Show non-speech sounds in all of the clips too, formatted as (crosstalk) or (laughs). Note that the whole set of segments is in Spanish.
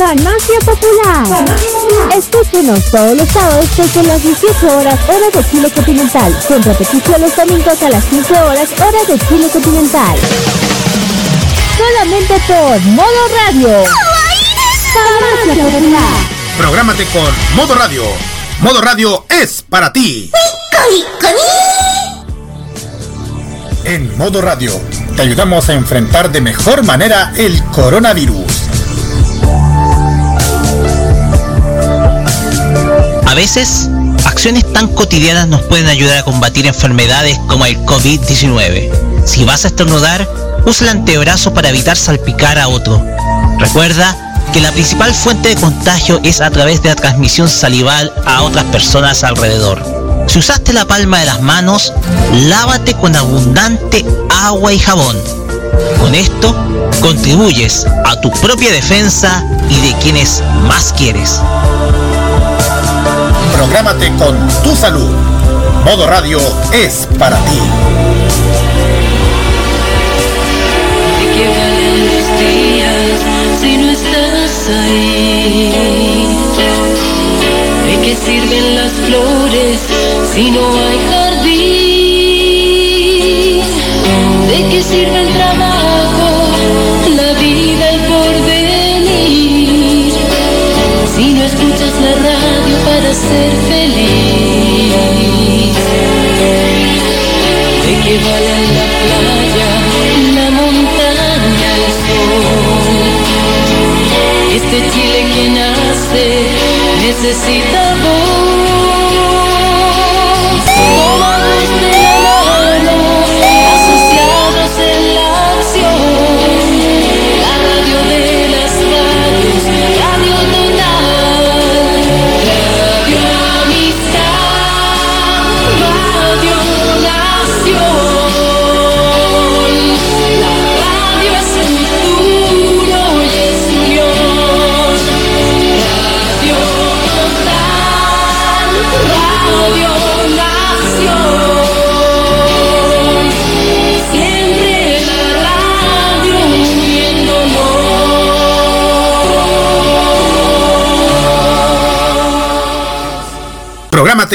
Farmacia Popular. Escúchenos todos los sábados desde las 18 horas hora de Chile continental, con repetición los domingos a las 15 horas hora de Chile continental. Solamente por Modo Radio. Farmacia Popular. Prográmate con Modo Radio. Modo Radio es para ti. En Modo Radio te ayudamos a enfrentar de mejor manera el coronavirus. A veces, acciones tan cotidianas nos pueden ayudar a combatir enfermedades como el COVID-19. Si vas a estornudar, usa el antebrazo para evitar salpicar a otro. Recuerda que la principal fuente de contagio es a través de la transmisión salival a otras personas alrededor. Si usaste la palma de las manos, lávate con abundante agua y jabón. Con esto, contribuyes a tu propia defensa y de quienes más quieres. Prográmate con tu salud. Modo Radio es para ti. ¿De qué valen los días si no estás ahí? ¿De qué sirven las flores si no hay jardín? ¿De qué sirve el trabajo, la vida, el porvenir? Si no escuchas la radio para ser feliz. ¿De qué valen la playa, la montaña, el sol? Este Chile que nace necesita voz.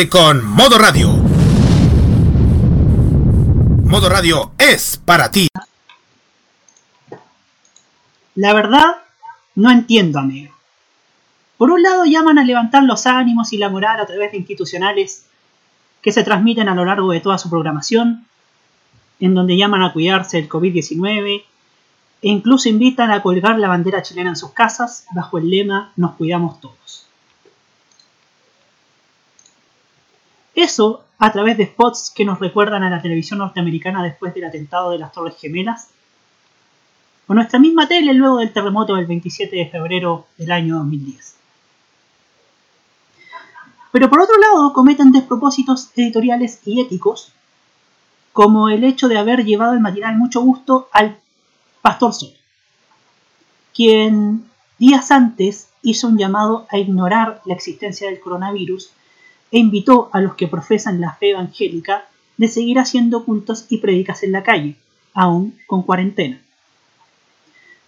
Con Modo Radio. Modo Radio es para ti. La verdad, no entiendo, amigo. Por un lado llaman a levantar los ánimos y la moral a través de institucionales que se transmiten a lo largo de toda su programación, en donde llaman a cuidarse del COVID-19 e incluso invitan a colgar la bandera chilena en sus casas bajo el lema Nos cuidamos todos. Eso a través de spots que nos recuerdan a la televisión norteamericana después del atentado de las Torres Gemelas, o nuestra misma tele luego del terremoto del 27 de febrero del año 2010. Pero por otro lado cometen despropósitos editoriales y éticos, como el hecho de haber llevado el matinal mucho gusto al Pastor Sol, quien días antes hizo un llamado a ignorar la existencia del coronavirus e invitó a los que profesan la fe evangélica de seguir haciendo cultos y predicas en la calle, aún con cuarentena.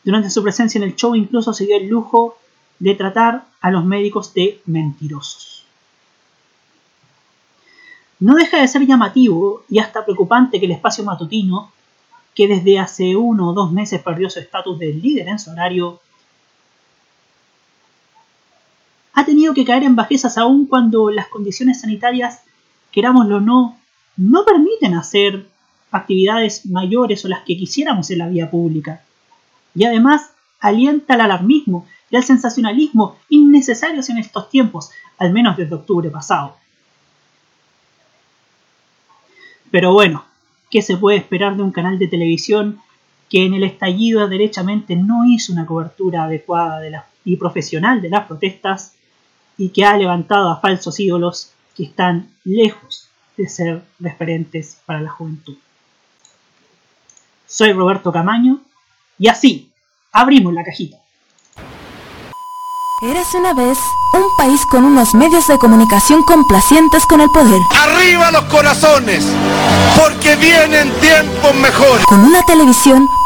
Durante su presencia en el show incluso se dio el lujo de tratar a los médicos de mentirosos. No deja de ser llamativo y hasta preocupante que el espacio matutino, que desde hace uno o dos meses perdió su estatus de líder en su horario, ha tenido que caer en bajezas aún cuando las condiciones sanitarias, querámoslo o no, no permiten hacer actividades mayores o las que quisiéramos en la vía pública. Y además alienta al alarmismo y al sensacionalismo innecesarios en estos tiempos, al menos desde octubre pasado. Pero bueno, ¿qué se puede esperar de un canal de televisión que en el estallido derechamente no hizo una cobertura adecuada y profesional de las protestas y que ha levantado a falsos ídolos que están lejos de ser referentes para la juventud. Soy Roberto Camaño y así abrimos la cajita. Érase una vez un país con unos medios de comunicación complacientes con el poder, Arriba los corazones, porque vienen tiempos mejores. con una televisión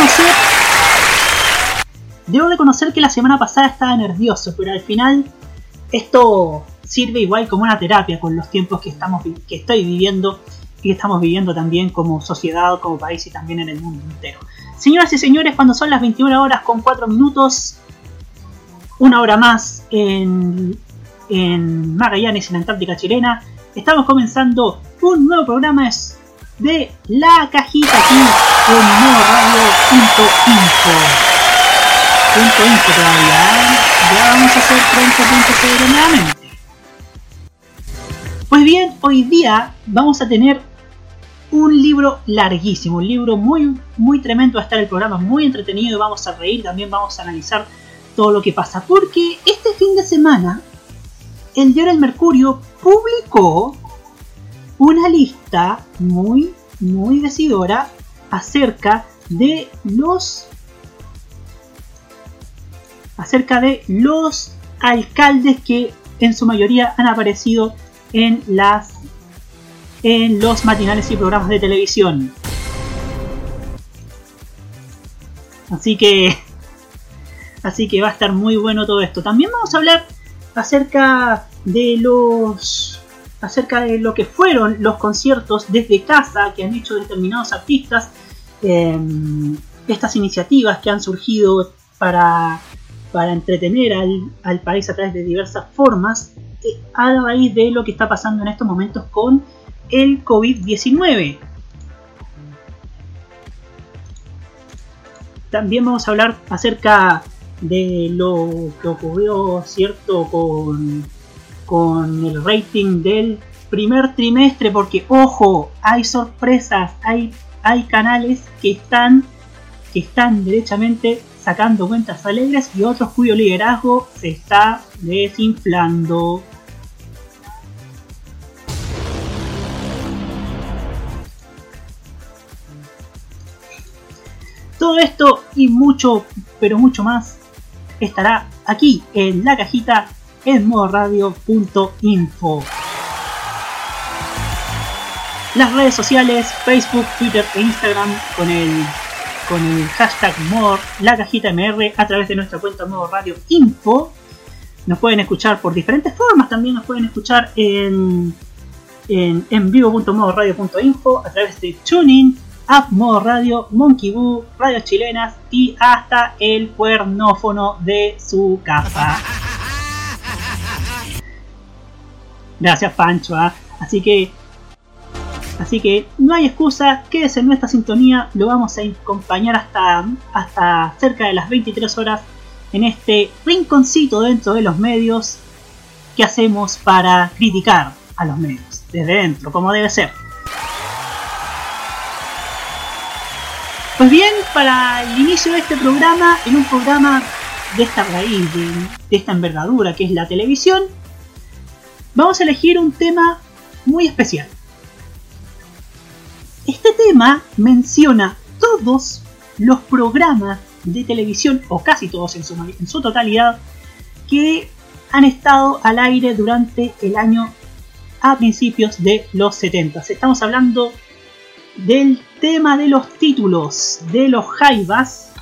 Reconocer, debo reconocer que la semana pasada estaba nervioso, pero al final esto sirve igual como una terapia con los tiempos que estamos que estoy viviendo y que estamos viviendo también como sociedad, como país y también en el mundo entero. Señoras y señores, cuando son las 21 horas con 4 minutos, una hora más en, en Magallanes, en Antártica chilena, estamos comenzando un nuevo programa es de La Cajita aquí en modoradio.info. Punto info todavía, ¿eh? ya vamos a hacer pronto.cl nuevamente. Pues bien, hoy día vamos a tener un libro larguísimo, un libro muy, muy tremendo va a estar el programa, muy entretenido, vamos a reír, también vamos a analizar todo lo que pasa, porque este fin de semana el diario El Mercurio publicó una lista muy, muy decidora acerca de los acerca de los alcaldes que en su mayoría han aparecido en las en los matinales y programas de televisión. Así que (laughs) así que va a estar muy bueno todo esto. También vamos a hablar acerca de los acerca de lo que fueron los conciertos desde casa que han hecho determinados artistas, eh, estas iniciativas que han surgido para, para entretener al, al país a través de diversas formas, eh, a raíz de lo que está pasando en estos momentos con el COVID-19. También vamos a hablar acerca de lo que ocurrió, ¿cierto?, con, con el rating del primer trimestre, porque, ojo, hay sorpresas, hay, hay canales que están, que están derechamente sacando cuentas alegres y otros cuyo liderazgo se está desinflando. Todo esto y mucho, pero mucho más estará aquí en la cajita en modoradio.info. Las redes sociales, Facebook, Twitter e Instagram con el, con el hashtag mod, la cajita MR a través de nuestra cuenta Modo Radio Info. Nos pueden escuchar por diferentes formas, también nos pueden escuchar en, en, en vivo.modoradio.info a través de Tuning, App Modo Radio, Monkey Boo, Radios Chilenas y hasta el cuernófono de su casa. Gracias Pancho, ¿ah? así que así que no hay excusa, quédese en nuestra sintonía, lo vamos a acompañar hasta, hasta cerca de las 23 horas en este rinconcito dentro de los medios que hacemos para criticar a los medios, desde dentro, como debe ser. Pues bien, para el inicio de este programa, en un programa de esta raíz, de, de esta envergadura que es la televisión, vamos a elegir un tema muy especial. Este tema menciona todos los programas de televisión, o casi todos en su, totalidad, que han estado al aire durante el año a principios de los 70. Estamos hablando del tema de los títulos de los Jaivas,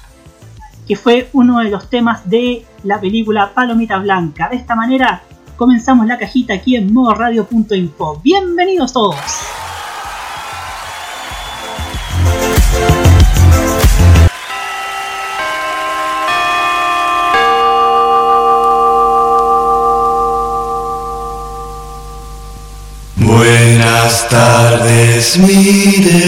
que fue uno de los temas de la película Palomita Blanca. De esta manera comenzamos la cajita aquí en modoradio.info. Bienvenidos todos. Buenas tardes, Mireya.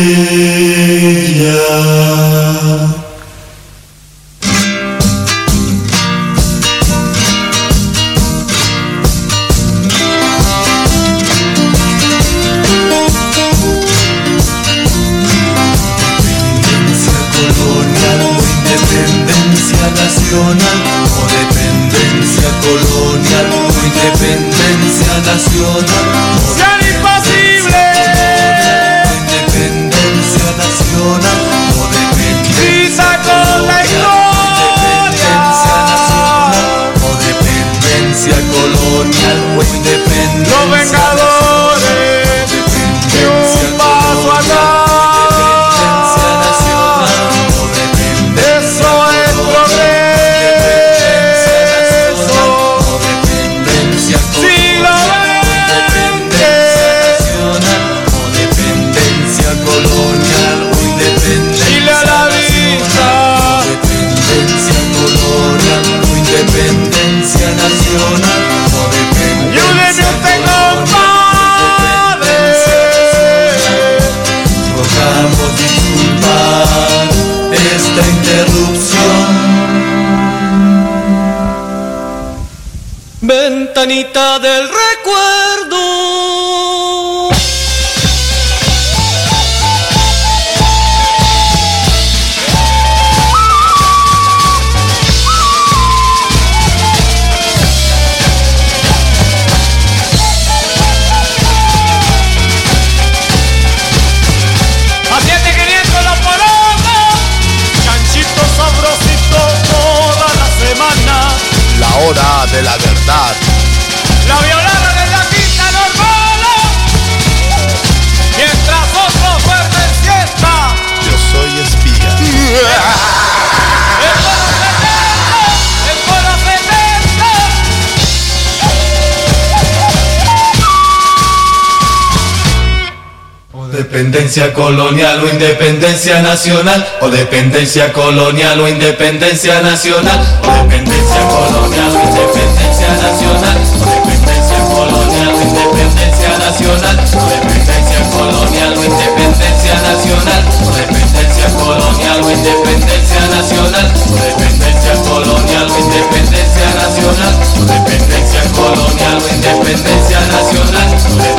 Dependencia colonial o independencia nacional o dependencia colonial o independencia nacional o dependencia colonial o independencia nacional o dependencia colonial o independencia nacional o dependencia colonial o independencia nacional o dependencia colonial o independencia nacional o dependencia colonial o independencia nacional o dependencia colonial o independencia nacional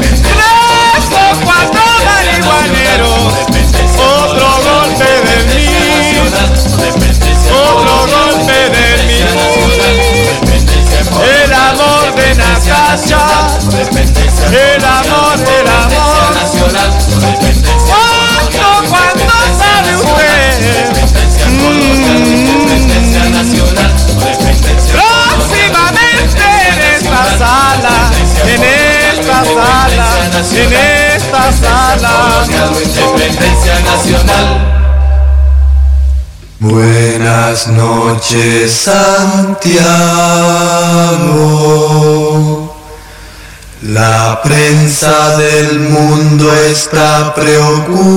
nacional. Buenas noches, Santiago. La prensa del mundo está preocupada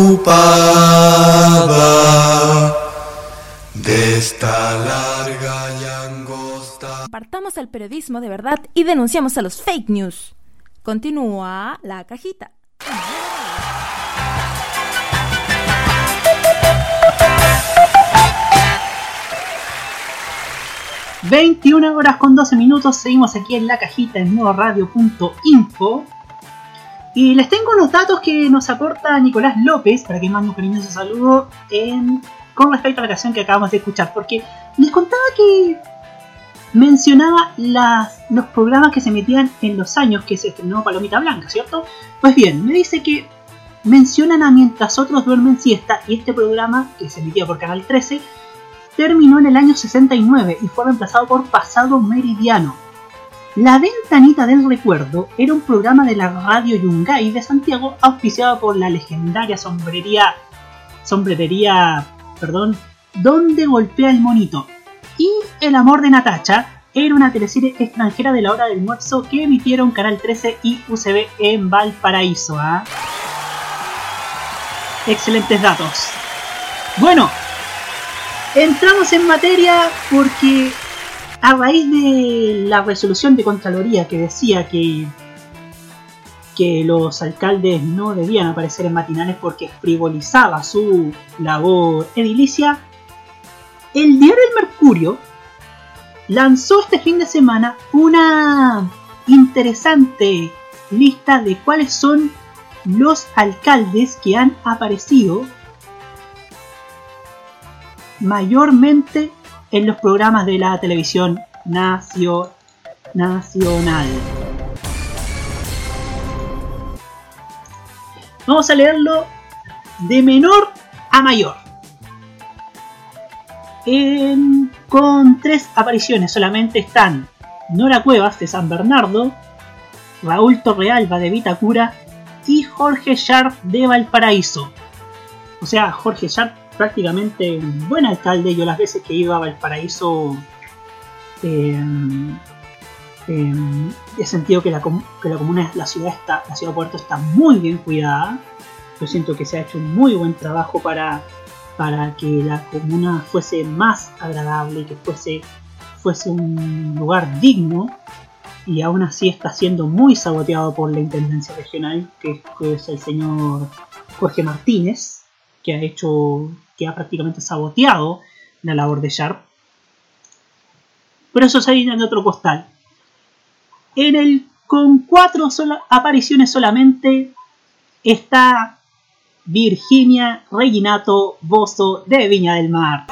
de esta larga y angosta. Apartamos al periodismo de verdad y denunciamos a los fake news. Continúa la cajita. 21 horas con 12 minutos, seguimos aquí en la cajita en nuevoradio.info. Y les tengo unos datos que nos aporta Nicolás López, para que mande un cariñoso saludo, con respecto a la canción que acabamos de escuchar. Porque les contaba que mencionaba los programas que se emitían en los años que se estrenó Palomita Blanca, ¿cierto? Pues bien, me dice que mencionan a Mientras otros duermen siesta y este programa, que se emitía por Canal 13, terminó en el año 69 y fue reemplazado por Pasado Meridiano. La Ventanita del Recuerdo era un programa de la radio Yungay de Santiago auspiciado por la legendaria sombrería, sombrería, perdón, Donde golpea el monito. Y El amor de Natacha era una teleserie extranjera de la hora del almuerzo que emitieron Canal 13 y UCB en Valparaíso. ¿ah? Excelentes datos. Bueno, entramos en materia porque a raíz de la resolución de Contraloría que decía que, que los alcaldes no debían aparecer en matinales porque frivolizaba su labor edilicia, el diario El Mercurio lanzó este fin de semana una interesante lista de cuáles son los alcaldes que han aparecido mayormente en los programas de la televisión nacio- nacional. Vamos a leerlo de menor a mayor. Con tres apariciones solamente están Nora Cuevas de San Bernardo, Raúl Torrealba de Vitacura y Jorge Sharp de Valparaíso. O sea, Jorge Sharp prácticamente un buen alcalde. Yo las veces que iba a Valparaíso eh, eh, he sentido que la, que la comuna, la ciudad está, la ciudad de Puerto está muy bien cuidada. Yo siento que se ha hecho un muy buen trabajo para, para que la comuna fuese más agradable y que fuese, fuese un lugar digno y aún así está siendo muy saboteado por la Intendencia Regional, que es el señor Jorge Martínez, que ha hecho, que ha prácticamente saboteado la labor de Sharp. Pero eso es harina de otro costal. En el, con cuatro apariciones solamente está Virginia Reginato Bozo de Viña del Mar.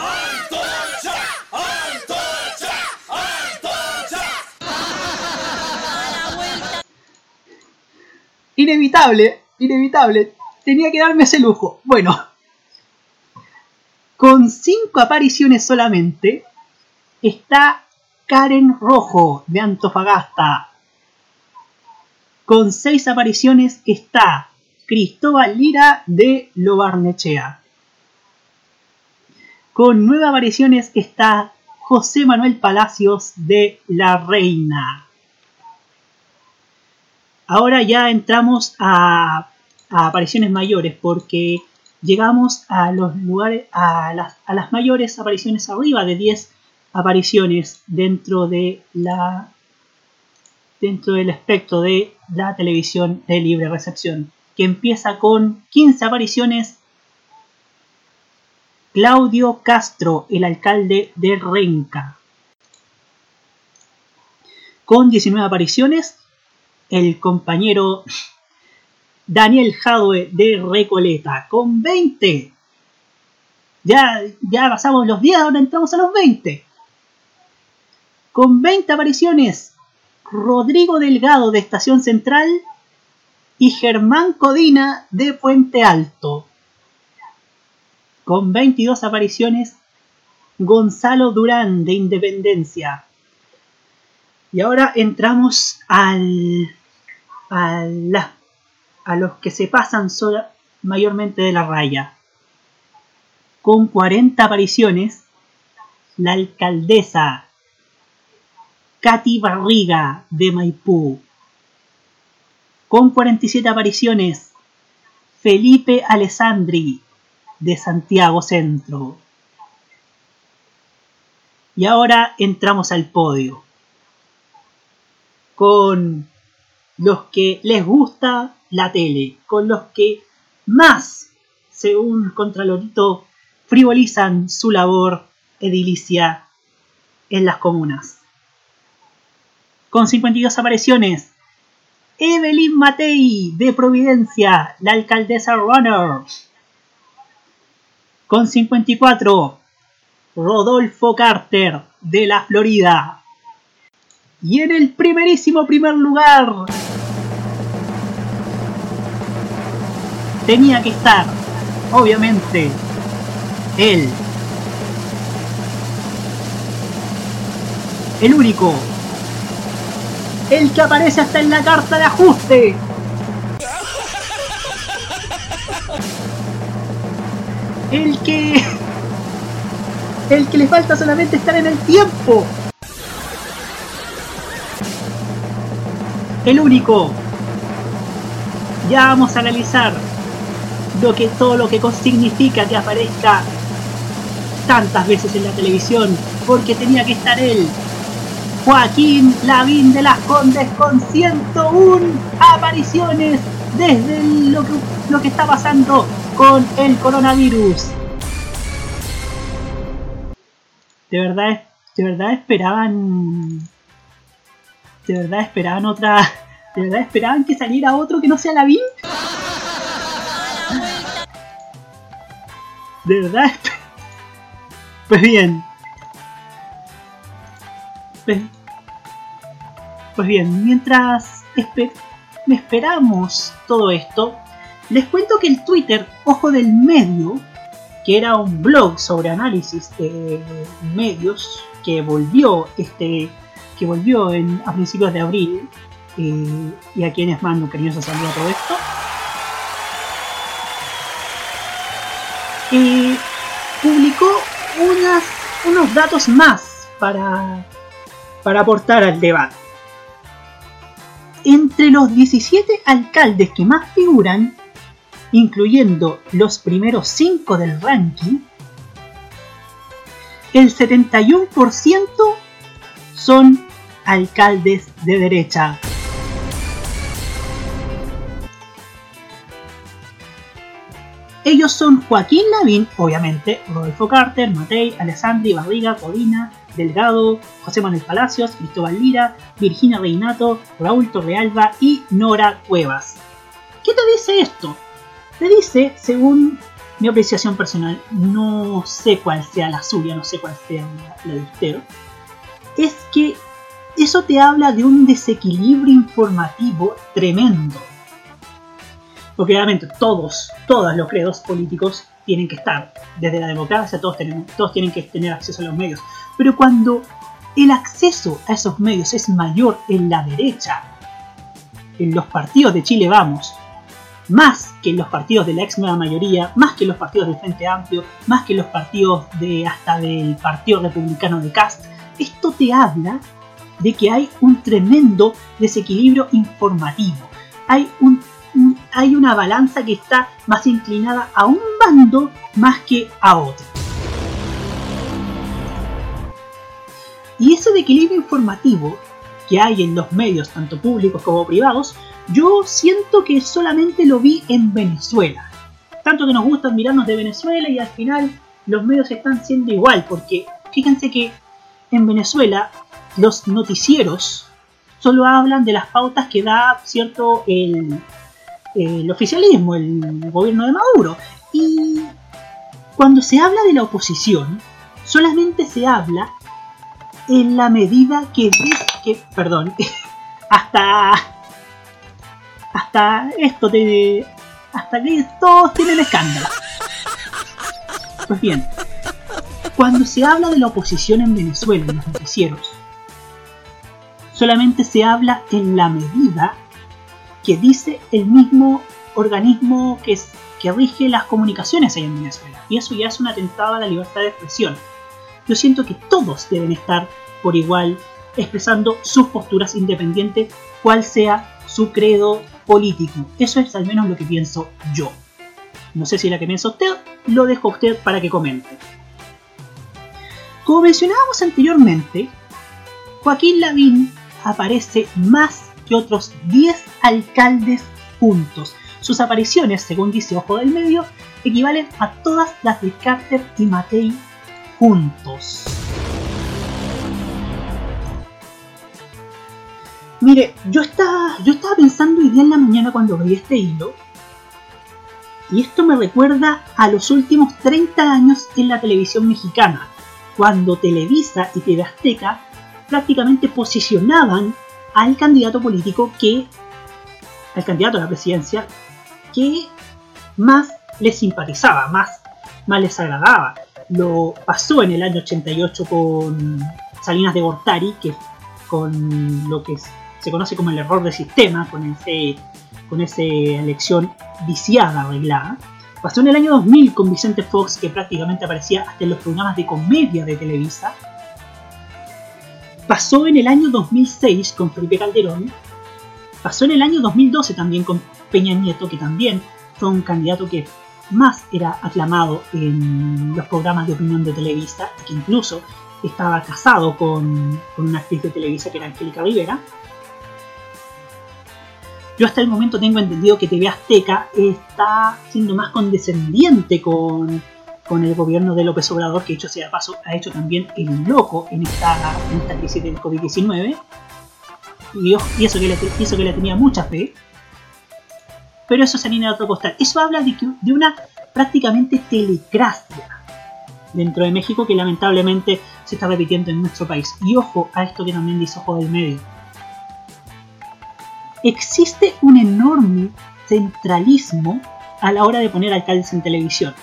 Inevitable, inevitable. Tenía que darme ese lujo. Bueno, con cinco apariciones solamente está Karen Rojo de Antofagasta. Con seis apariciones está Cristóbal Lira de Lobarnechea. Con nueve apariciones está José Manuel Palacios de La Reina. Ahora ya entramos a, a apariciones mayores porque llegamos a los lugares a las, a las mayores apariciones arriba de 10 apariciones dentro de la dentro del espectro de la televisión de libre recepción que empieza con 15 apariciones Claudio Castro, el alcalde de Renca. Con 19 apariciones, el compañero Daniel Jadwe de Recoleta. Con 20. Ya, ya pasamos los 10, ahora entramos a los 20. Con 20 apariciones, Rodrigo Delgado de Estación Central y Germán Codina de Puente Alto. Con 22 apariciones, Gonzalo Durán de Independencia. Y ahora entramos al, a, a los que se pasan sola- mayormente de la raya. Con 40 apariciones, la alcaldesa Katy Barriga de Maipú. Con 47 apariciones, Felipe Alessandri de Santiago Centro. Y ahora entramos al podio. Con los que les gusta la tele, con los que más, según Contralorito, frivolizan su labor edilicia en las comunas. Con 52 apariciones, Evelyn Matei de Providencia, la alcaldesa Runner. Con 54, Rodolfo Carter de la Florida. Y en el primerísimo primer lugar, tenía que estar, obviamente, él. El único. El que aparece hasta en la carta de ajuste. El que... El que le falta solamente estar en el tiempo. El único. Ya vamos a analizar lo que todo lo que significa que aparezca tantas veces en la televisión, porque tenía que estar él. Joaquín Lavín de las Condes con 101 apariciones desde lo que, lo que está pasando con el coronavirus. De verdad, de verdad esperaban. De verdad esperaban otra. De verdad esperaban que saliera otro que no sea Lavín. De verdad (laughs) Pues bien. Pues, pues bien, mientras espe- esperamos todo esto, les cuento que el Twitter Ojo del Medio, que era un blog sobre análisis de medios que volvió este que volvió en, a principios de abril eh, y a quienes mando un cariñoso saludo a todo esto eh, publicó unas, unos datos más para, para aportar al debate. Entre los 17 alcaldes que más figuran, incluyendo los primeros 5 del ranking, el 71% son alcaldes de derecha. Ellos son Joaquín Lavín, obviamente, Rodolfo Carter, Matei, Alessandri, Barriga, Codina, Delgado, José Manuel Palacios, Cristóbal Lira, Virginia Reinato, Raúl Torrealba y Nora Cuevas. ¿Qué te dice esto? Te dice, según mi apreciación personal, no sé cuál sea la suya, no sé cuál sea la, la de usted, es que eso te habla de un desequilibrio informativo tremendo. Porque obviamente todos, todos los credos políticos tienen que estar. Desde la democracia todos, tenemos, todos tienen que tener acceso a los medios. Pero cuando el acceso a esos medios es mayor en la derecha, en los partidos de Chile Vamos, más que en los partidos de la ex nueva mayoría, más que en los partidos del Frente Amplio, más que en los partidos de hasta del Partido Republicano de Cast, esto te habla de que hay un tremendo desequilibrio informativo. Hay un hay una balanza que está más inclinada a un bando más que a otro. Y ese equilibrio informativo que hay en los medios, tanto públicos como privados, yo siento que solamente lo vi en Venezuela. Tanto que nos gusta mirarnos de Venezuela y al final los medios están siendo igual, porque fíjense que en Venezuela los noticieros solo hablan de las pautas que da cierto el, el oficialismo, el gobierno de Maduro. Y cuando se habla de la oposición, solamente se habla en la medida que, perdón, (laughs) hasta hasta esto de hasta que todos tienen escándalo. Pues bien, cuando se habla de la oposición en Venezuela en los noticieros, solamente se habla en la medida que dice el mismo organismo que, es- que rige las comunicaciones ahí en Venezuela. Y eso ya es un atentado a la libertad de expresión. Yo siento que todos deben estar por igual expresando sus posturas independientes, cual sea su credo político. Eso es al menos lo que pienso yo. No sé si la que piensa usted, lo dejo a usted para que comente. Como mencionábamos anteriormente, Joaquín Lavín aparece más otros 10 alcaldes juntos. Sus apariciones, según dice Ojo del Medio, equivalen a todas las de Carter y Matei juntos. Mire, yo estaba, yo estaba pensando hoy día en la mañana cuando veía este hilo, y esto me recuerda a los últimos 30 años en la televisión mexicana, cuando Televisa y TV Azteca prácticamente posicionaban al candidato político que, al candidato a la presidencia, que más les simpatizaba, más, más les agradaba. Lo pasó en el año 88 con Salinas de Gortari, que con lo que se conoce como el error de sistema, con ese con esa elección viciada, arreglada. Pasó en el año 2000 con Vicente Fox, que prácticamente aparecía hasta en los programas de comedia de Televisa. Pasó en el año 2006 con Felipe Calderón. Pasó en el año 2012 también con Peña Nieto, que también fue un candidato que más era aclamado en los programas de opinión de Televisa, y que incluso estaba casado con, con una actriz de Televisa que era Angélica Rivera. Yo hasta el momento tengo entendido que TV Azteca está siendo más condescendiente con, con el gobierno de López Obrador, que hecho sea paso, ha hecho también el loco en esta, en crisis del COVID-19. Y, y eso, que le, tenía mucha fe. Pero eso se alinea a otro costal. Eso habla de, que, de una prácticamente telecracia dentro de México que lamentablemente se está repitiendo en nuestro país. Y ojo a esto que también dice Ojo del Medio existe un enorme centralismo a la hora de poner alcaldes en televisión.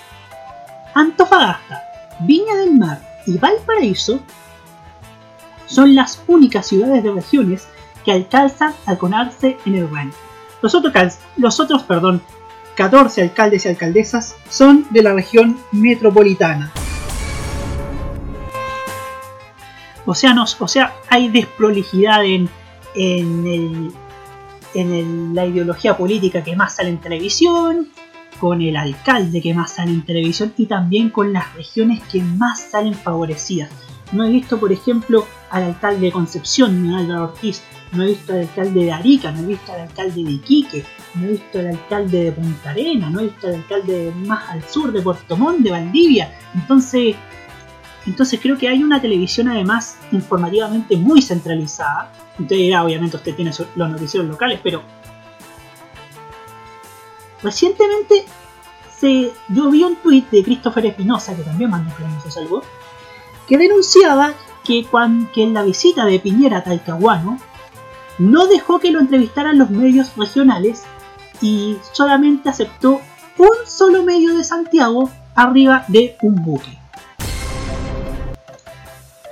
Antofagasta, Viña del Mar y Valparaíso son las únicas ciudades de regiones que alcanzan a conarse en el ranking. Los otros, los otros perdón, 14 alcaldes y alcaldesas son de la región metropolitana. O sea, nos, o sea hay desprolijidad en, en el en el- la ideología política que más sale en televisión, con el alcalde que más sale en televisión y también con las regiones que más salen favorecidas. No he visto, por ejemplo, al alcalde de Concepción, Álvaro Ortiz, no he visto al alcalde de Arica, no he visto al alcalde de Iquique, no he visto al alcalde de Punta Arena, no he visto al alcalde más al sur de Puerto Montt, de Valdivia. Entonces, entonces creo que hay una televisión además informativamente muy centralizada. Dirá, obviamente usted tiene los noticieros locales, pero recientemente se, yo vi un tweet de Christopher Espinosa, que también mandó algo, que denunciaba que, cuan- que en la visita de Piñera a Talcahuano no dejó que lo entrevistaran los medios regionales y solamente aceptó un solo medio de Santiago arriba de un buque.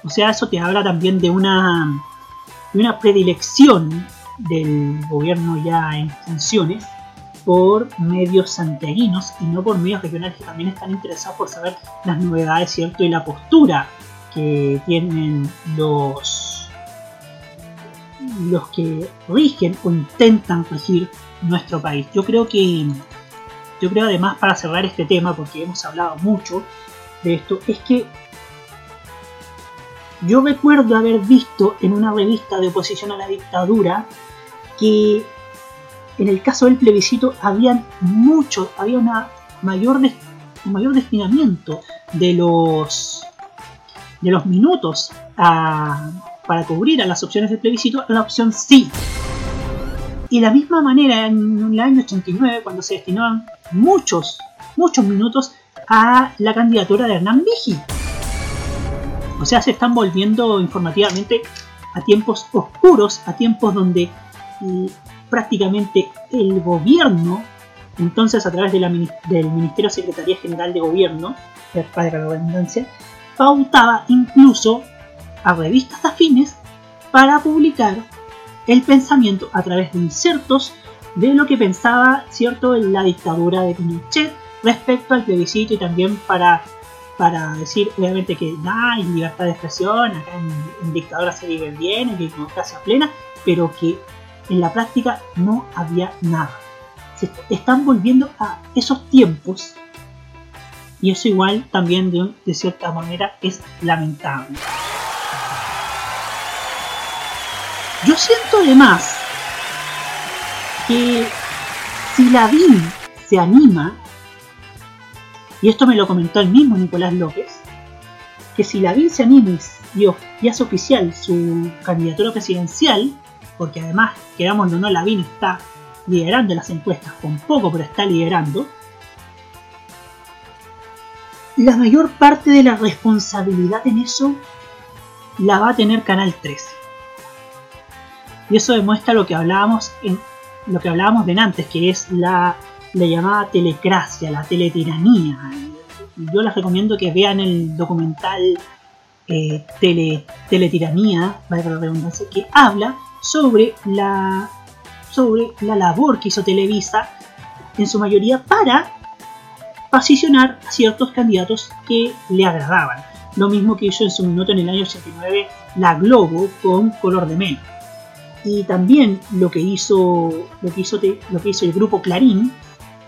O sea, eso te habla también de una, de una predilección del gobierno ya en funciones por medios santiaguinos y no por medios regionales que también están interesados por saber las novedades, ¿cierto? Y la postura que tienen los, los que rigen o intentan regir nuestro país. Yo creo que, yo creo además para cerrar este tema, porque hemos hablado mucho de esto, es que yo recuerdo haber visto en una revista de oposición a la dictadura que en el caso del plebiscito habían mucho, había una mayor, un mayor destinamiento de los de los minutos para cubrir a las opciones del plebiscito a la opción sí. Y de la misma manera en el año 89 cuando se destinaban muchos, muchos minutos a la candidatura de Hernán Vigi. O sea, se están volviendo informativamente a tiempos oscuros, a tiempos donde mm, prácticamente el gobierno, entonces a través de del Ministerio Secretaría General de Gobierno, para la redundancia, pautaba incluso a revistas afines para publicar el pensamiento a través de insertos de lo que pensaba cierto la dictadura de Pinochet respecto al plebiscito y también para, para decir obviamente que hay libertad de expresión, acá en, en dictadura se vive bien, en democracia plena, pero que en la práctica no había nada. Se están volviendo a esos tiempos y eso igual también de, cierta manera es lamentable. Yo siento además que si la BIM se anima, y esto me lo comentó el mismo Nicolás López, que si la BIM se anima y hace oficial su candidatura presidencial, porque además, querámoslo o no, la BIM está liderando las encuestas con poco, pero está liderando, la mayor parte de la responsabilidad en eso la va a tener Canal 13. Y eso demuestra lo que hablábamos lo que hablábamos de antes, que es la la llamada telecracia, la teletiranía. Yo les recomiendo que vean el documental eh, tele, Teletiranía, valga la redundancia, que habla sobre la, sobre la labor que hizo Televisa, en su mayoría para posicionar a ciertos candidatos que le agradaban. Lo mismo que hizo en su minuto en el año 89 la Globo con Color de Mel. Y también lo que hizo, lo que hizo, lo que hizo el grupo Clarín,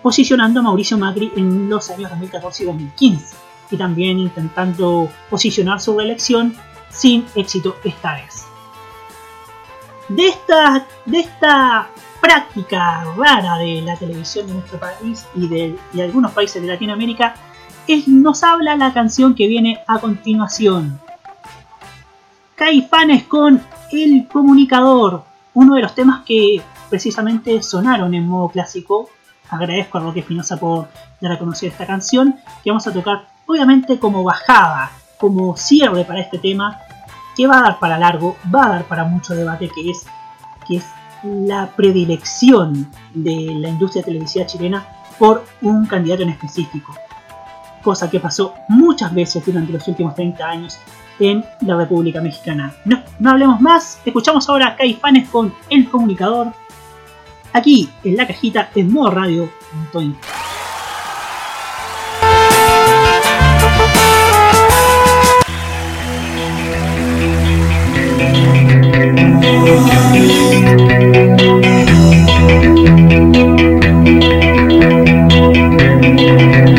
posicionando a Mauricio Macri en los años 2014 y 2015. Y también intentando posicionar su reelección sin éxito esta vez. De esta, de esta práctica rara de la televisión de nuestro país y de, algunos países de Latinoamérica, es- nos habla la canción que viene a continuación. Caifanes con El Comunicador, uno de los temas que precisamente sonaron en modo clásico. Agradezco a Roque Espinosa por dar a esta canción, que vamos a tocar obviamente como bajada, como cierre para este tema, que va a dar para largo, va a dar para mucho debate, que es, que es la predilección de la industria televisiva chilena por un candidato en específico. Cosa que pasó muchas veces durante los últimos 30 años en la República Mexicana. No, no hablemos más, escuchamos ahora a Caifanes con El Comunicador, aquí en la cajita en modo radio. Hay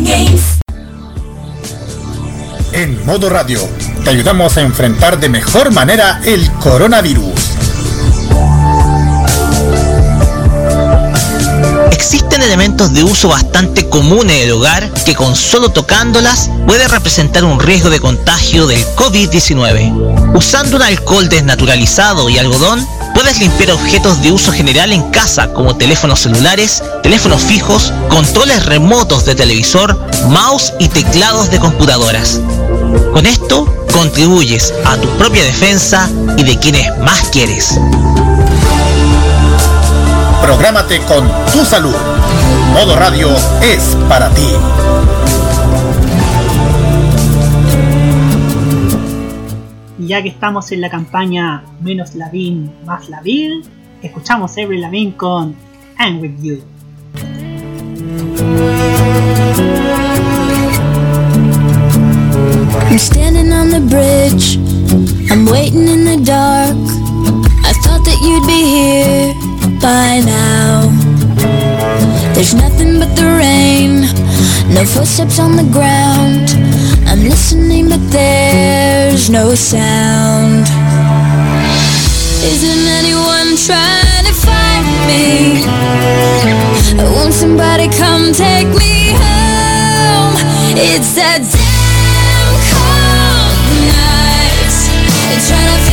Games. En Modo Radio te ayudamos a enfrentar de mejor manera el coronavirus. Existen elementos de uso bastante común en el hogar que con solo tocándolas puede representar un riesgo de contagio del COVID-19. Usando un alcohol desnaturalizado y algodón, puedes limpiar objetos de uso general en casa como teléfonos celulares, teléfonos fijos, controles remotos de televisor, mouse y teclados de computadoras. Con esto contribuyes a tu propia defensa y de quienes más quieres. Prográmate con tu salud. Modo Radio es para ti. Ya que estamos en la campaña menos Lavín, más Laville, escuchamos Every Lavín con I'm With You. I'm standing on the bridge. I'm waiting in the dark. I thought that you'd be here by now. There's nothing but the rain, no footsteps on the ground. I'm listening, but there's no sound. Isn't anyone trying to find me? Won't somebody come take me home? It's that damn cold night. Trying to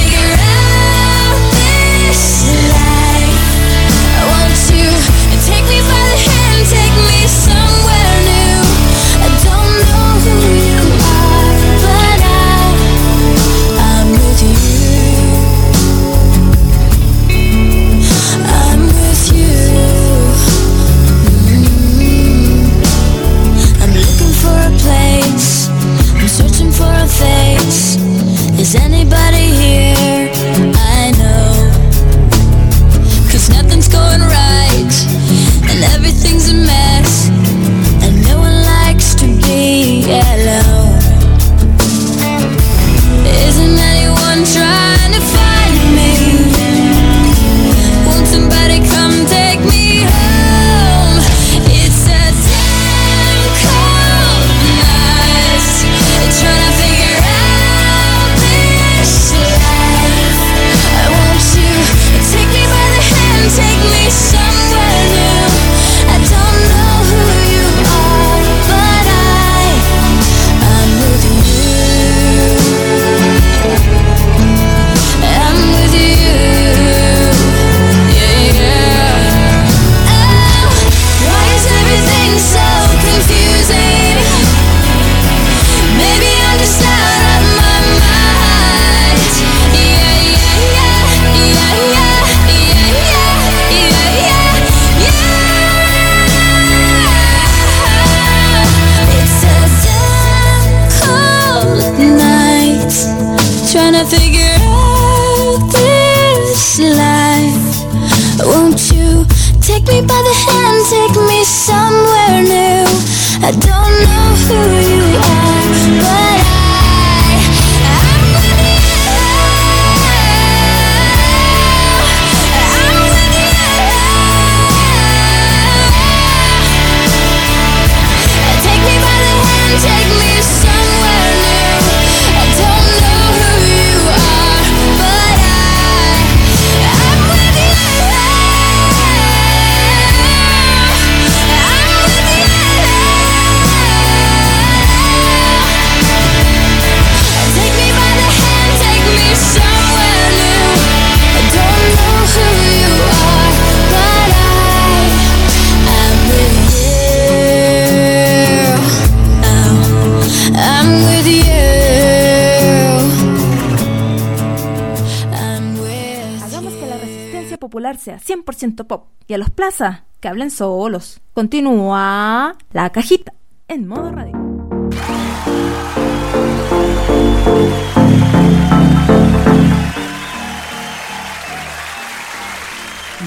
Sea 100% pop y a los plaza que hablen solos. Continúa la cajita en modo radio.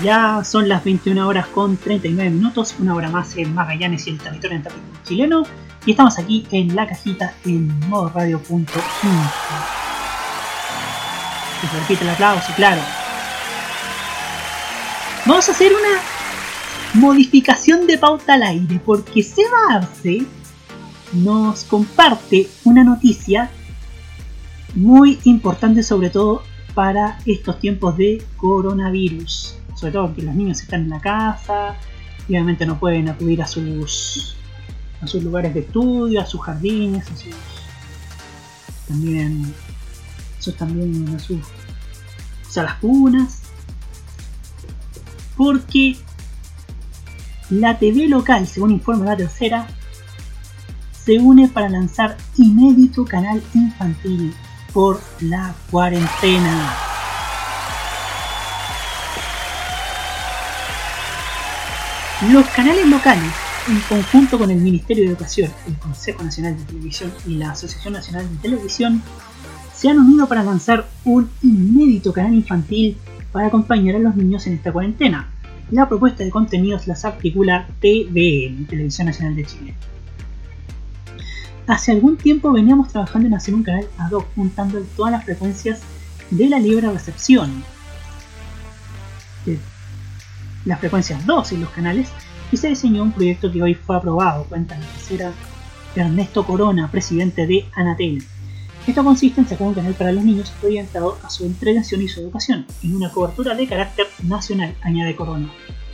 Ya son las 21 horas con 39 minutos, una hora más en Magallanes y el territorio en territorio chileno. Y estamos aquí en la cajita en modoradio.info. Se repite el aplauso, claro. Vamos a hacer una modificación de pauta al aire porque Seba Arce nos comparte una noticia muy importante sobre todo para estos tiempos de coronavirus. Sobre todo porque los niños están en la casa y obviamente no pueden acudir a sus a sus lugares de estudio, a sus jardines, a sus también a sus a las cunas porque la TV local, según informa la tercera, se une para lanzar inédito canal infantil por la cuarentena. Los canales locales, en conjunto con el Ministerio de Educación, el Consejo Nacional de Televisión y la Asociación Nacional de Televisión, se han unido para lanzar un inédito canal infantil para acompañar a los niños en esta cuarentena. La propuesta de contenidos las articula TVN, Televisión Nacional de Chile. Hace algún tiempo veníamos trabajando en hacer un canal ad hoc juntando todas las frecuencias de la libre recepción. De las frecuencias 2 en los canales y se diseñó un proyecto que hoy fue aprobado, cuenta la tercera Ernesto Corona, presidente de Anatel. Esto consiste en sacar un canal para los niños orientado a su entretención y su educación, en una cobertura de carácter nacional, añade Corona.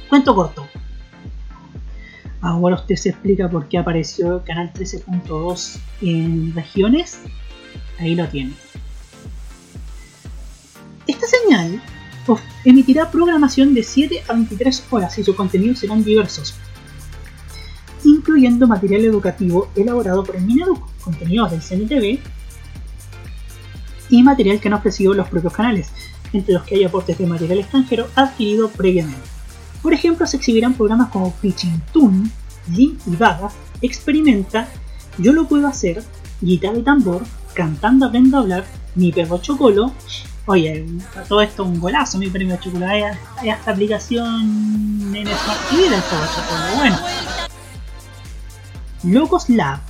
Cuento corto. Ahora usted se explica por qué apareció Canal 13.2 en regiones. Ahí lo tiene. Esta señal emitirá programación de 7 a 23 horas y sus contenidos serán diversos, incluyendo material educativo elaborado por el Mineduc, contenidos del CNTV y material que han ofrecido los propios canales, entre los que hay aportes de material extranjero adquirido previamente. Por ejemplo, se exhibirán programas como Pitching Tune, Link y Vaga, Experimenta, Yo lo puedo hacer, Guitarra y Tambor, Cantando Aprendo a Hablar, Mi Perro Chocolo, oye, todo esto un golazo, Mi Premio Chocolo, hay, hasta aplicación en Smart TV Perro Chocolo, bueno. Locos Lab,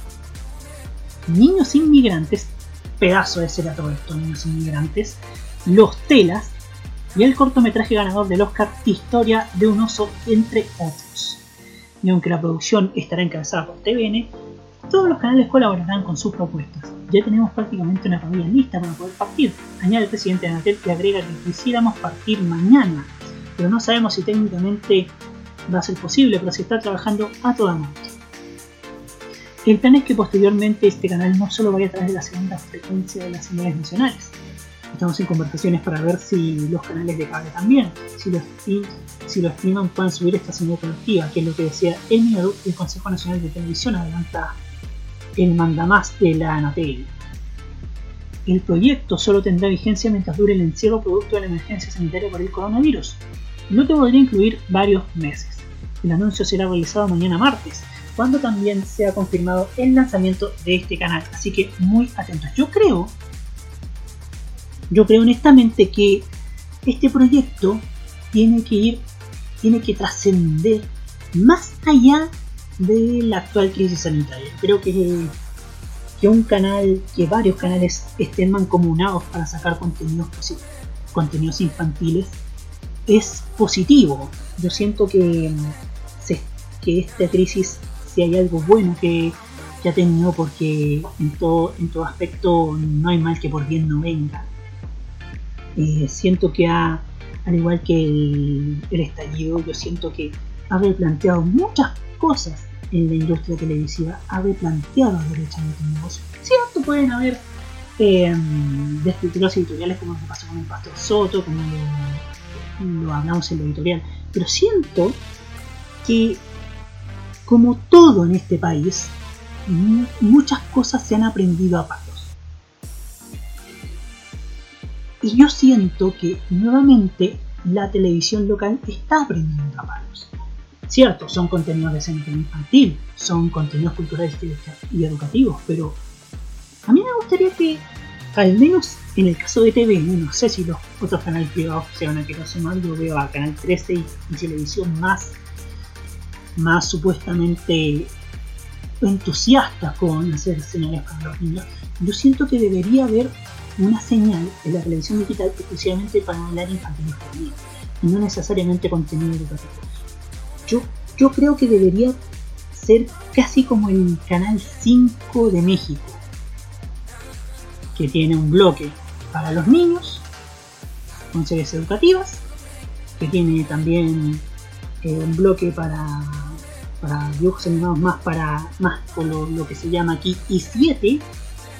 Niños Inmigrantes, pedazo de ser a todo esto, Niños Inmigrantes, Los Telas, y el cortometraje ganador del Oscar Historia de un oso, entre otros. Y aunque la producción estará encabezada por TVN, todos los canales colaborarán con sus propuestas. Ya tenemos prácticamente una familia lista para poder partir, añade el presidente de Anatel que agrega que quisiéramos partir mañana, pero no sabemos si técnicamente va a ser posible, pero se está trabajando a toda marcha. El plan es que posteriormente este canal no solo vaya a través de la segunda frecuencia de las señales nacionales, Estamos en conversaciones para ver si los canales de cable también, si los, y- si puedan subir esta señal colectiva, que es lo que decía y el Consejo Nacional de Televisión adelanta el mandamás de la Anatel. El proyecto solo tendrá vigencia mientras dure el encierro producto de la emergencia sanitaria por el coronavirus, lo que podría incluir varios meses. El anuncio será realizado mañana martes, cuando también se ha confirmado el lanzamiento de este canal, así que muy atentos. Yo creo yo creo honestamente que este proyecto tiene que ir, tiene que trascender más allá de la actual crisis sanitaria. Creo que, que un canal, que varios canales estén mancomunados para sacar contenidos, contenidos infantiles es positivo. Yo siento que, mm, que esta crisis, hay algo bueno que, ha tenido, porque en todo, en todo aspecto no hay mal que por bien no venga. Eh, siento que ha, al igual que el, estallido, yo siento que ha replanteado muchas cosas en la industria televisiva, ha replanteado derechamente el negocio. Cierto, pueden haber eh, editoriales como lo que pasó con el Pastor Soto, como lo, lo hablamos en lo editorial, pero siento que como todo en este país, mu- muchas cosas se han aprendido a palos. Y yo siento que nuevamente la televisión local está aprendiendo a palos. Cierto, son contenidos de centro infantil, son contenidos culturales y- educativos, pero a mí me gustaría que, al menos en el caso de TVN, no sé si los otros canales privados se van a querer sumar, yo veo a Canal 13 y, y Televisión más, más supuestamente entusiasta con hacer señales para los niños. Yo siento que debería haber una señal en la televisión digital exclusivamente para área infantil y no necesariamente contenido educativo. Yo, yo creo que debería ser casi como el canal 5 de México, que tiene un bloque para los niños, con series educativas, que tiene también eh, un bloque para, para dibujos animados más para más con lo, que se llama aquí I7,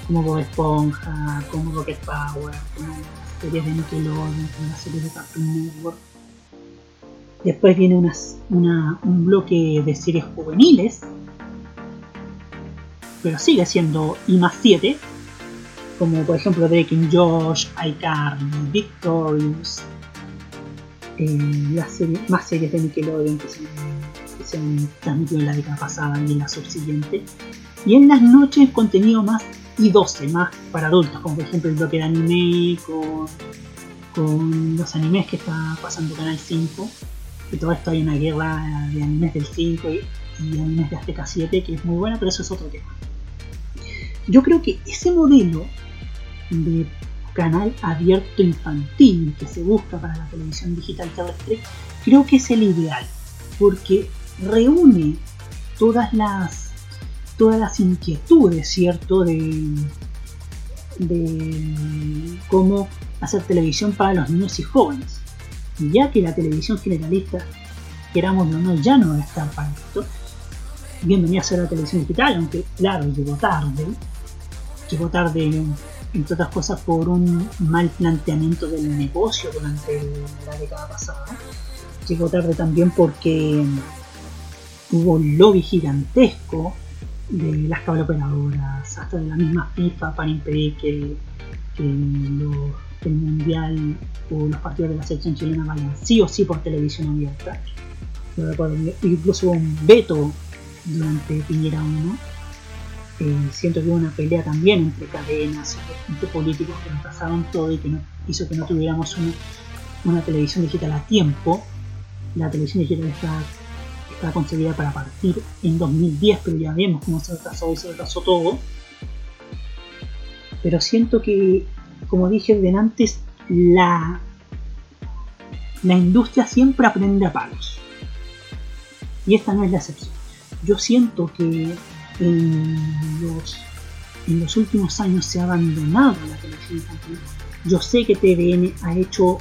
como Bob Esponja, como Rocket Power, como series de Nickelodeon, como las series de Cartoon Network. Después viene una- un bloque de series juveniles, pero sigue siendo I más 7, como por ejemplo Breaking Josh, iCarly, Victorious, eh, las series- más series de Nickelodeon que se, se han transmitido en la década pasada y en la subsiguiente. Y en las noches contenido más I12, más para adultos, como por ejemplo el bloque de anime con, con los animes que está pasando Canal 5. Y todo esto hay una guerra de animes del 5 y, y animes de Azteca 7 que es muy buena, pero eso es otro tema. Yo creo que ese modelo de canal abierto infantil que se busca para la televisión digital terrestre, creo que es el ideal, porque reúne todas las todas las inquietudes, ¿cierto? De, de cómo hacer televisión para los niños y jóvenes. Y ya que la televisión generalista, queramos o no, ya no va a estar para esto, bienvenida a la televisión digital, aunque claro, llegó tarde, llegó tarde entre otras cosas por un mal planteamiento del negocio durante la década pasada. Llegó tarde también porque hubo un lobby gigantesco de las cableoperadoras, hasta de la misma FIFA para impedir que, que el mundial o los partidos de la selección chilena vayan sí o sí por televisión abierta. Yo recuerdo, incluso hubo un veto durante Piñera 1 eh, siento que hubo una pelea también entre cadenas, entre políticos que nos pasaron todo y que no, hizo que no tuviéramos una, una televisión digital a tiempo. La televisión digital está, está concebida para partir en 2010, pero ya vemos cómo se retrasó y se retrasó todo. Pero siento que, como dije de antes, la, la industria siempre aprende a palos. Y esta no es la excepción. Yo siento que en los, en los últimos años se ha abandonado la televisión. Yo sé que TVN ha hecho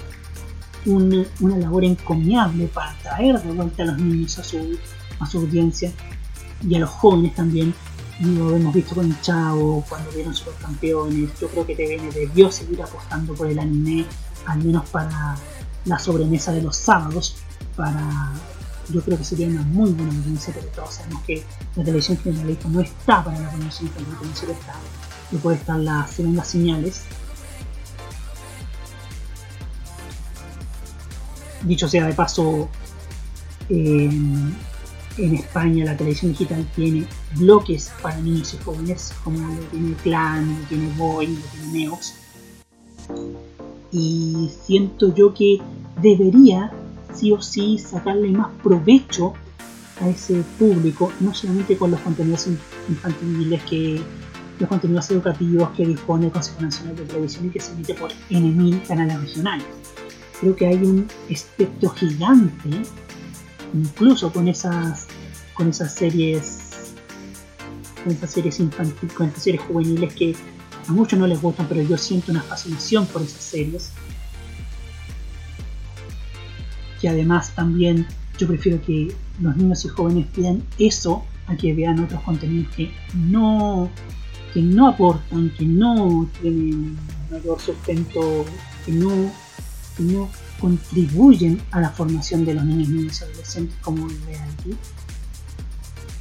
una, labor encomiable para traer de vuelta a los niños a su, a su audiencia y a los jóvenes también. Lo hemos visto con el Chavo, cuando vieron Supercampeones. Yo creo que TVN debió seguir apostando por el anime, al menos para la sobremesa de los sábados, para yo creo que sería una muy buena audiencia, pero todos sabemos que la televisión generalista no está para la se está. No puede estar las segundas señales. Dicho sea de paso, eh, en España la televisión digital tiene bloques para niños y jóvenes, como lo tiene Clan, lo tiene Boy, lo tiene Neox. Y siento yo que debería sí o sí sacarle más provecho a ese público, no solamente con los contenidos in- infantiles que los contenidos educativos que dispone el Consejo Nacional de Televisión y que se emite por N1000 canales regionales. Creo que hay un espectro gigante, incluso con esas con esas series con esas series infantiles, con esas series juveniles que a muchos no les gustan, pero yo siento una fascinación por esas series. Que además también yo prefiero que los niños y jóvenes vean eso a que vean otros contenidos que no que no aportan, que no tienen mayor sustento, que no, no contribuyen a la formación de los niños, niños y adolescentes como el reality,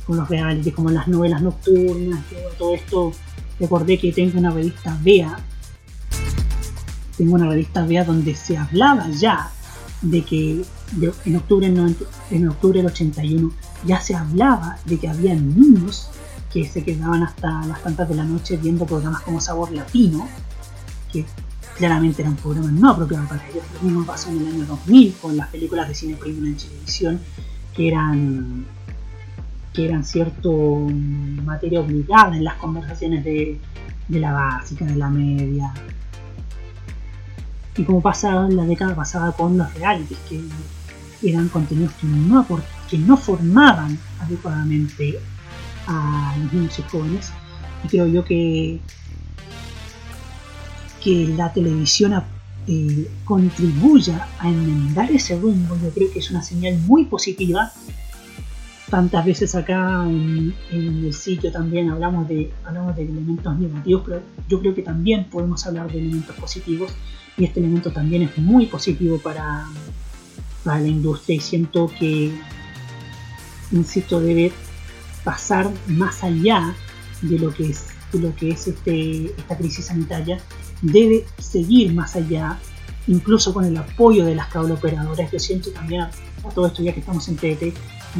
como los reality, como las novelas nocturnas, todo, esto. Recordé que tengo una revista Bea, tengo una revista Bea donde se hablaba ya de que de- en, octubre del 90 en octubre del 81 ya se hablaba de que había niños que se quedaban hasta las tantas de la noche viendo programas como Sabor Latino, que claramente eran programas no apropiados para ellos. Lo mismo pasó en el año 2000 con las películas de cine premium en televisión, que eran que eran cierto materia obligada en las conversaciones de, de la básica, de la media. Y como pasaba en la década pasada con los realities, que eran contenidos que no, que no formaban adecuadamente a los niños y jóvenes. Y creo yo que, que la televisión eh, contribuya a enmendar ese rumbo, yo creo que es una señal muy positiva. Tantas veces acá en, en el sitio también hablamos de, hablamos de elementos negativos, pero yo creo que también podemos hablar de elementos positivos y este elemento también es muy positivo para, para la industria y siento que, insisto, debe pasar más allá de lo que es, de lo que es este, esta crisis sanitaria, debe seguir más allá, incluso con el apoyo de las cableoperadoras. Yo siento también, a todo esto ya que estamos en TDT,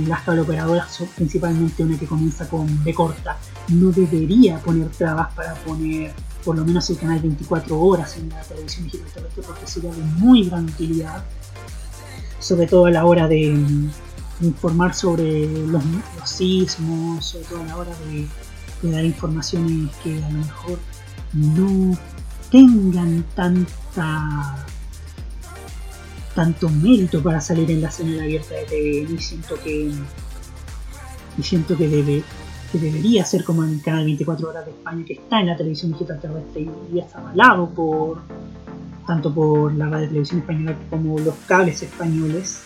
las cableoperadoras, son principalmente una que comienza con B corta, no debería poner trabas para poner por lo menos el canal 24 horas en la televisión digital porque sería de muy gran utilidad, sobre todo a la hora de mm, informar sobre los, sismos, sobre todo a la hora de dar informaciones que a lo mejor no tengan tanta tanto mérito para salir en la señal abierta de TVN y siento que y siento que debe que debería ser como en el canal 24 horas de España que está en la televisión digital terrestre y está avalado por tanto por la radio televisión española como los cables españoles.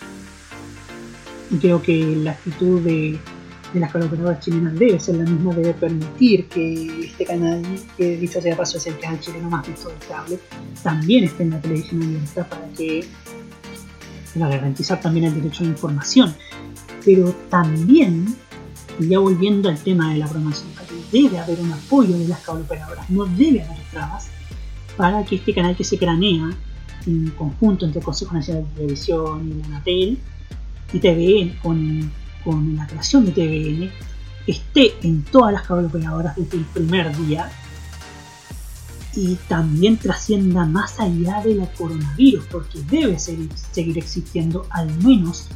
Y creo que la actitud de, de las operadoras chilenas debe ser la misma, debe permitir que este canal, que dicho sea paso es el canal chileno más visto del cable, también esté en la televisión abierta para que para garantizar también el derecho a la información. Pero también, ya volviendo al tema de la programación, debe haber un apoyo de las cableoperadoras, no debe haber trabas para que este canal que se cranea en conjunto entre el Consejo Nacional de Televisión y la Anatel y TVN con, con la creación de TVN esté en todas las cableoperadoras desde el primer día y también trascienda más allá de la coronavirus, porque debe seguir, seguir existiendo al menos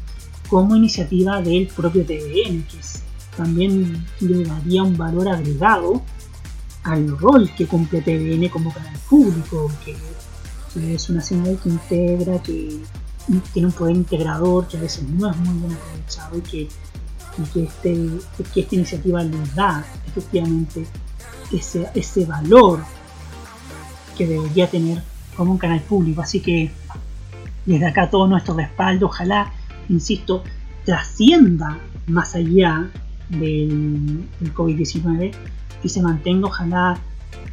como iniciativa del propio TVN, que también le daría un valor agregado al rol que cumple TVN como canal público, que es una señal que integra, que tiene un poder integrador que a veces no es muy bien aprovechado y que, este, que esta iniciativa le da efectivamente ese, ese valor que debería tener como un canal público. Así que desde acá todo nuestro respaldo, ojalá, insisto, trascienda más allá del, del COVID-19 y se mantenga, ojalá,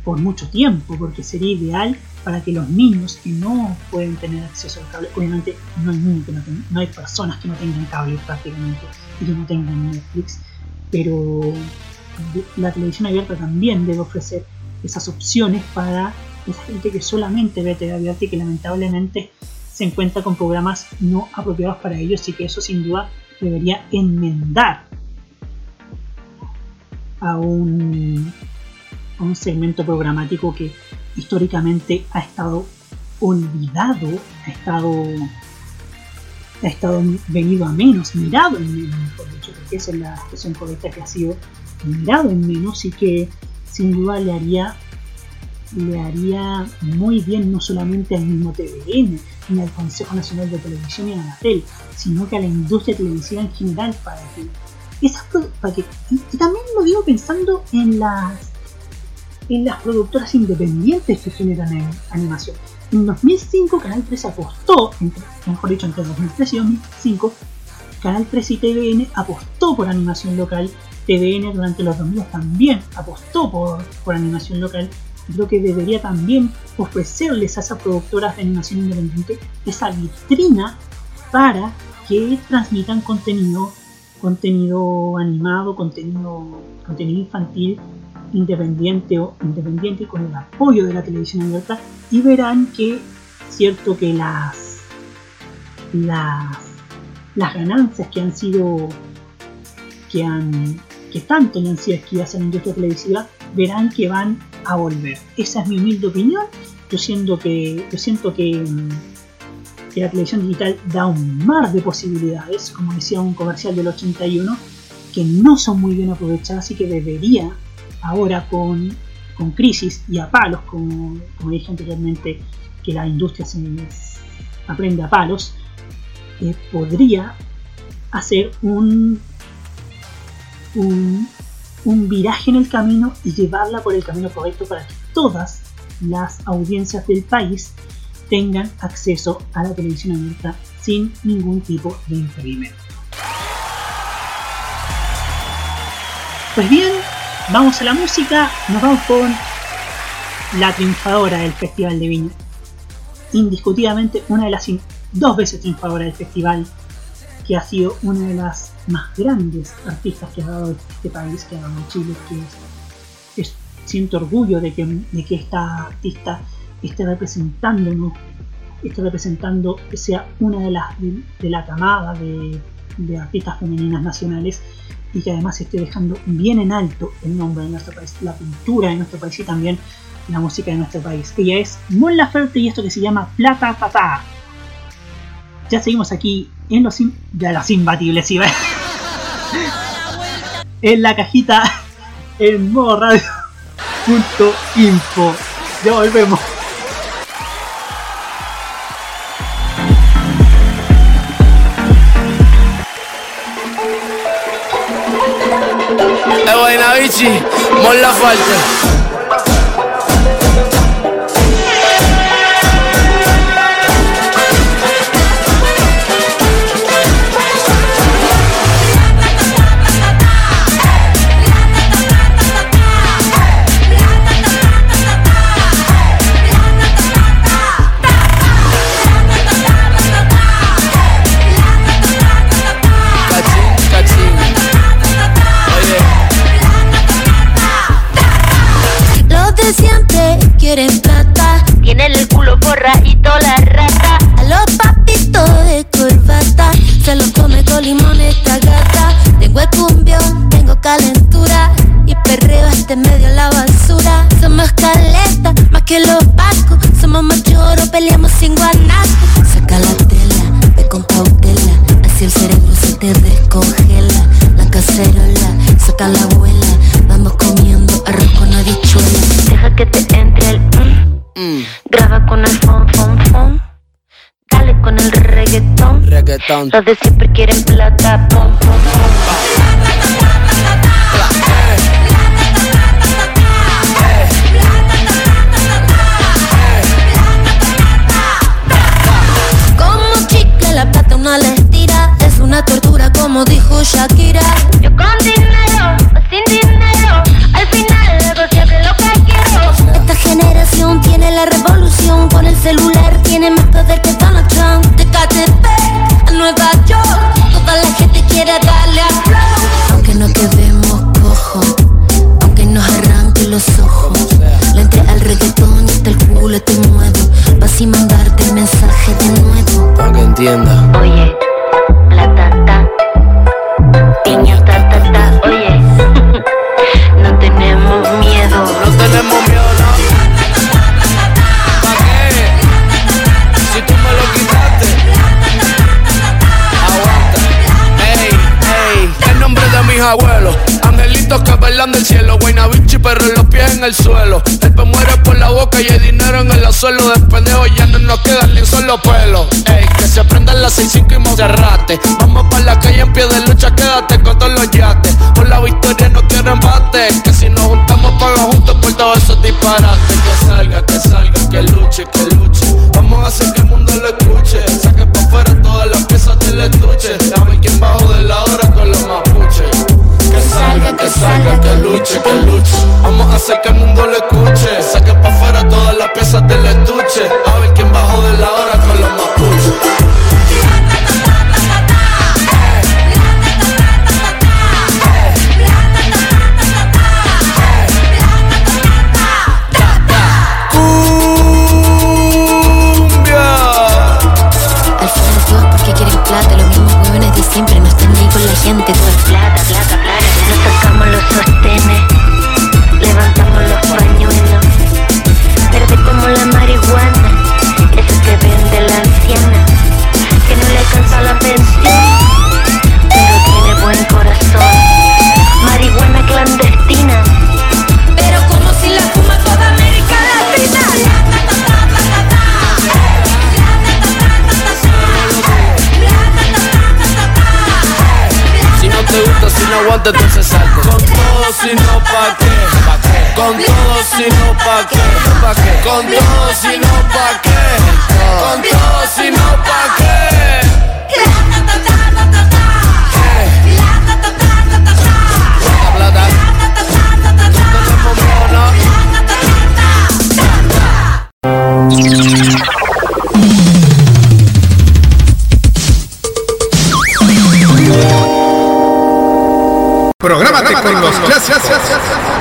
por mucho tiempo, porque sería ideal para que los niños que no pueden tener acceso al cable, obviamente no hay niños que no, ten- no hay personas que no tengan cable prácticamente y que no tengan Netflix, pero la televisión abierta también debe ofrecer esas opciones para esa gente que solamente ve TV abierta y que lamentablemente se encuentra con programas no apropiados para ellos y que eso sin duda debería enmendar a un, a un segmento programático que históricamente ha estado olvidado, ha estado ha estado venido a menos, mirado en menos, mejor dicho, porque esa es la expresión correcta que ha sido mirado en menos y que sin duda le haría le haría muy bien no solamente al mismo TVN ni al Consejo Nacional de Televisión y a la TEL, sino que a la industria televisiva en general para que esas para y, y también lo digo pensando en las en las productoras independientes que generan en- animación. En 2005 Canal 3 apostó, mejor dicho, entre 2003 y 2005, Canal 3 y TVN apostó por animación local. TVN durante los 2000 también apostó por, por animación local. Creo que debería también ofrecerles a esas productoras de animación independiente esa vitrina para que transmitan contenido, contenido animado, contenido, contenido infantil independiente o independiente con el apoyo de la televisión abierta y verán que cierto que las las, ganancias que han sido que han que tanto le han sido esquivas a la industria televisiva verán que van a volver. Esa es mi humilde opinión. Yo siento que, yo siento que, mm, que la televisión digital da un mar de posibilidades, como decía un comercial del 81, que no son muy bien aprovechadas y que debería ahora con, con crisis y a palos, como, dije anteriormente, que la industria se aprende a palos, eh, podría hacer un, un, un viraje en el camino y llevarla por el camino correcto para que todas las audiencias del país tengan acceso a la televisión abierta sin ningún tipo de impedimento. Pues bien, vamos a la música, nos vamos con la triunfadora del Festival de Viña. Indiscutidamente una de las dos veces triunfadora del festival, que ha sido una de las más grandes artistas que ha dado este país, que ha dado Chile, que es, siento orgullo de que, de que esta artista esté representándonos, esté representando sea una de las de, la camada de artistas femeninas nacionales y que además esté dejando bien en alto el nombre de nuestro país, la cultura de nuestro país y también la música de nuestro país. Ella es Mon Laferte y esto que se llama Plata Tata. Ya seguimos aquí en los, in- de los imbatibles, iba. (laughs) en la cajita en modo radio punto info. Ya volvemos. E Guaynabici, Mon Laferte. Este medio la basura. Somos caleta, más que los vascos. Somos machoros, peleamos sin guanaco. Saca la tela, ve con cautela. Así el cerebro se te descongela. La cacerola, saca la abuela. Vamos comiendo arroz con habichuela. Deja que te entre el mm. Graba con el fon, fon, fon. Dale con el reggaetón. Reggaetón. Los de siempre quieren plata, pom, pom, pom. Shakira suelo. De pendejo ya no nos quedan ni un solo pelo. Ey, que se aprendan las 6-5 y Monserrate. Vamos pa' la calle en pie de lucha, quédate con todos los yates. Por la victoria no quiero embate. Que si nos juntamos, paga juntos por todos esos disparates. Que salga, que salga, que luche, que luche. Vamos a hacer que el mundo lo escuche. Saque pa' afuera todas las piezas del estuche. Dame quien bajo de la hora con los mapuches. Que salga, que salga, que luche, que luche. Vamos a hacer que el mundo lo escuche. Saque pa' afuera todas las piezas del estuche. Si no, pa' qué. Con todo, si no, pa' qué. Con todo, si no, pa' qué. Prográmate con los clásicos.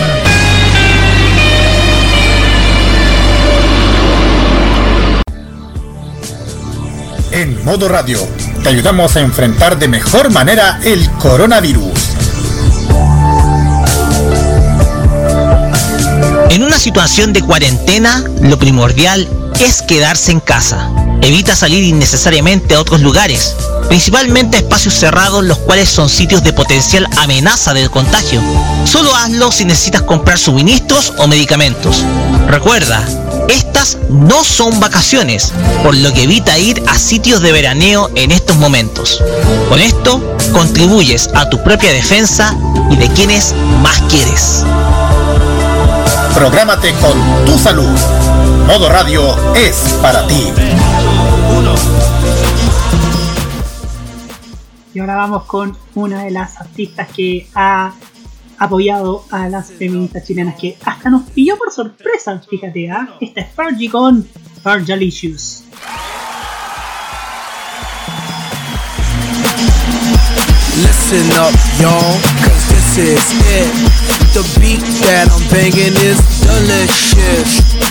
En modo radio, te ayudamos a enfrentar de mejor manera el coronavirus. En una situación de cuarentena, lo primordial es quedarse en casa. Evita salir innecesariamente a otros lugares, principalmente a espacios cerrados los cuales son sitios de potencial amenaza de contagio. Solo hazlo si necesitas comprar suministros o medicamentos. Recuerda, estas no son vacaciones, por lo que evita ir a sitios de veraneo en estos momentos. Con esto, contribuyes a tu propia defensa y de quienes más quieres. Prográmate con tu salud. Modo Radio es para ti. Y ahora vamos con una de las artistas que ha apoyado a las feministas chilenas que hasta nos pilló por sorpresa, fíjate, ¿ah? Esta es Fergie con Fergalicious. Listen up, y'all, cause this is it. The beat that I'm banging is delicious.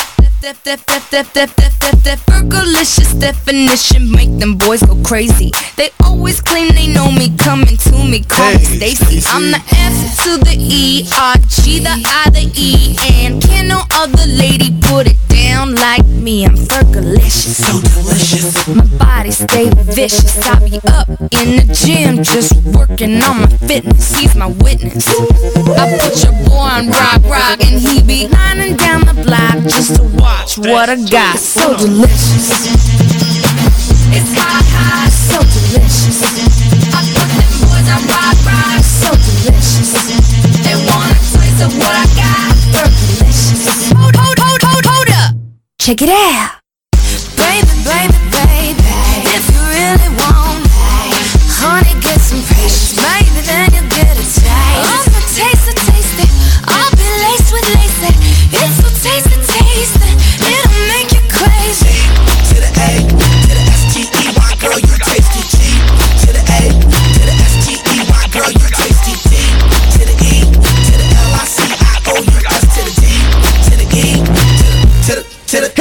Def. Def, def, def, def, def, def, def. Burgerlicious definition make them boys go crazy. They always claim they know me, coming to me, call me Stacy. I'm the F to the E, R, G, the I, the E, and can no other lady put it down like me. I'm Fergalicious, so delicious. My body stay vicious. I be up in the gym, just working on my fitness. He's my witness. I put your boy on rock, rock, and he be lining down the block just to watch what I got. So delicious. It's hot, hot, so delicious. I put them boys on rock, rock, so delicious. They want a taste of what I got. delicious Hold, hold, hold, hold, hold up. Check it out. Baby, baby, baby.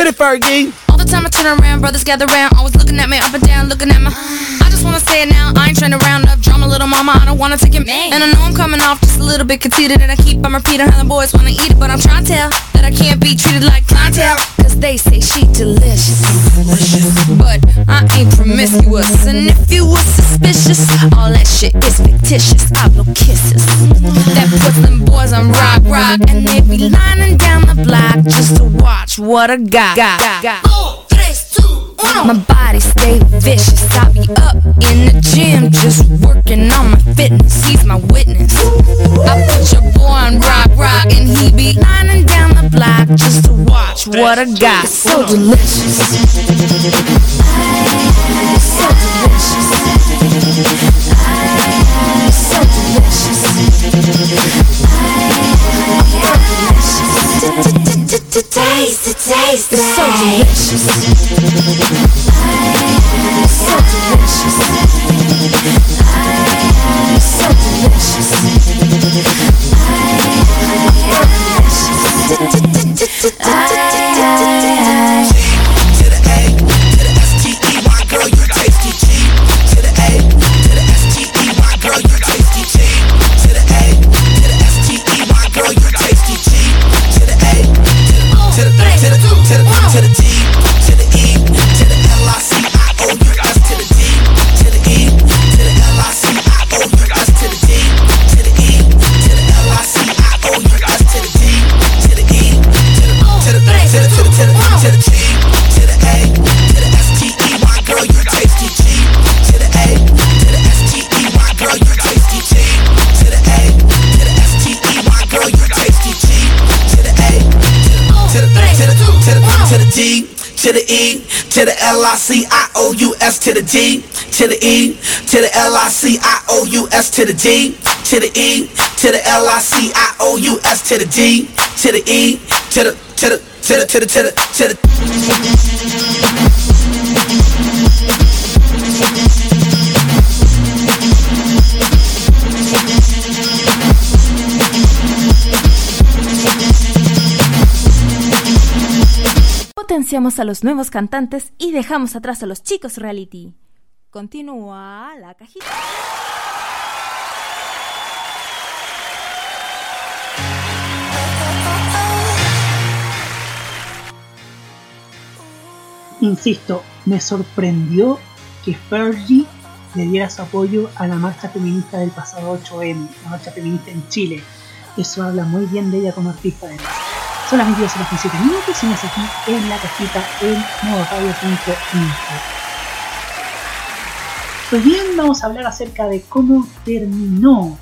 Hit it, Fergie. The time I turn around, brothers gather round, always looking at me up and down, looking at my. I just wanna say it now, I ain't trying to round up drama, little mama. I don't wanna take it, man. And I know I'm coming off just a little bit conceited, and I keep on repeating how the boys wanna eat it, but I'm trying to tell that I can't be treated like clientele. Cause they say she delicious. But I ain't promiscuous, and if you were suspicious, all that shit is fictitious. I blow kisses. That puts them boys on rock, rock, and they be lining down the block just to watch what I got. got, got. My body stay vicious. I be up in the gym, just working on my fitness. He's my witness. I put your boy on rock, rock, and he be lining down the block just to watch what I got. It's so delicious. So delicious. Taste it, taste it. It's so delicious. L I C I O U S to the D, to the E, to the L I C I O U S to the D, to the E, to the L I C I O U S to the D, to the E, to the to the to the to the to the to the A los nuevos cantantes y dejamos atrás a los chicos reality. Continúa la cajita. Insisto, me sorprendió que Fergie le diera su apoyo a la marcha feminista del pasado 8M, la marcha feminista en Chile. Eso habla muy bien de ella como artista de Son las 22 horas 17 minutos y nos aquí en la cajita en modoradio.info. Pues bien, vamos a hablar acerca de cómo terminó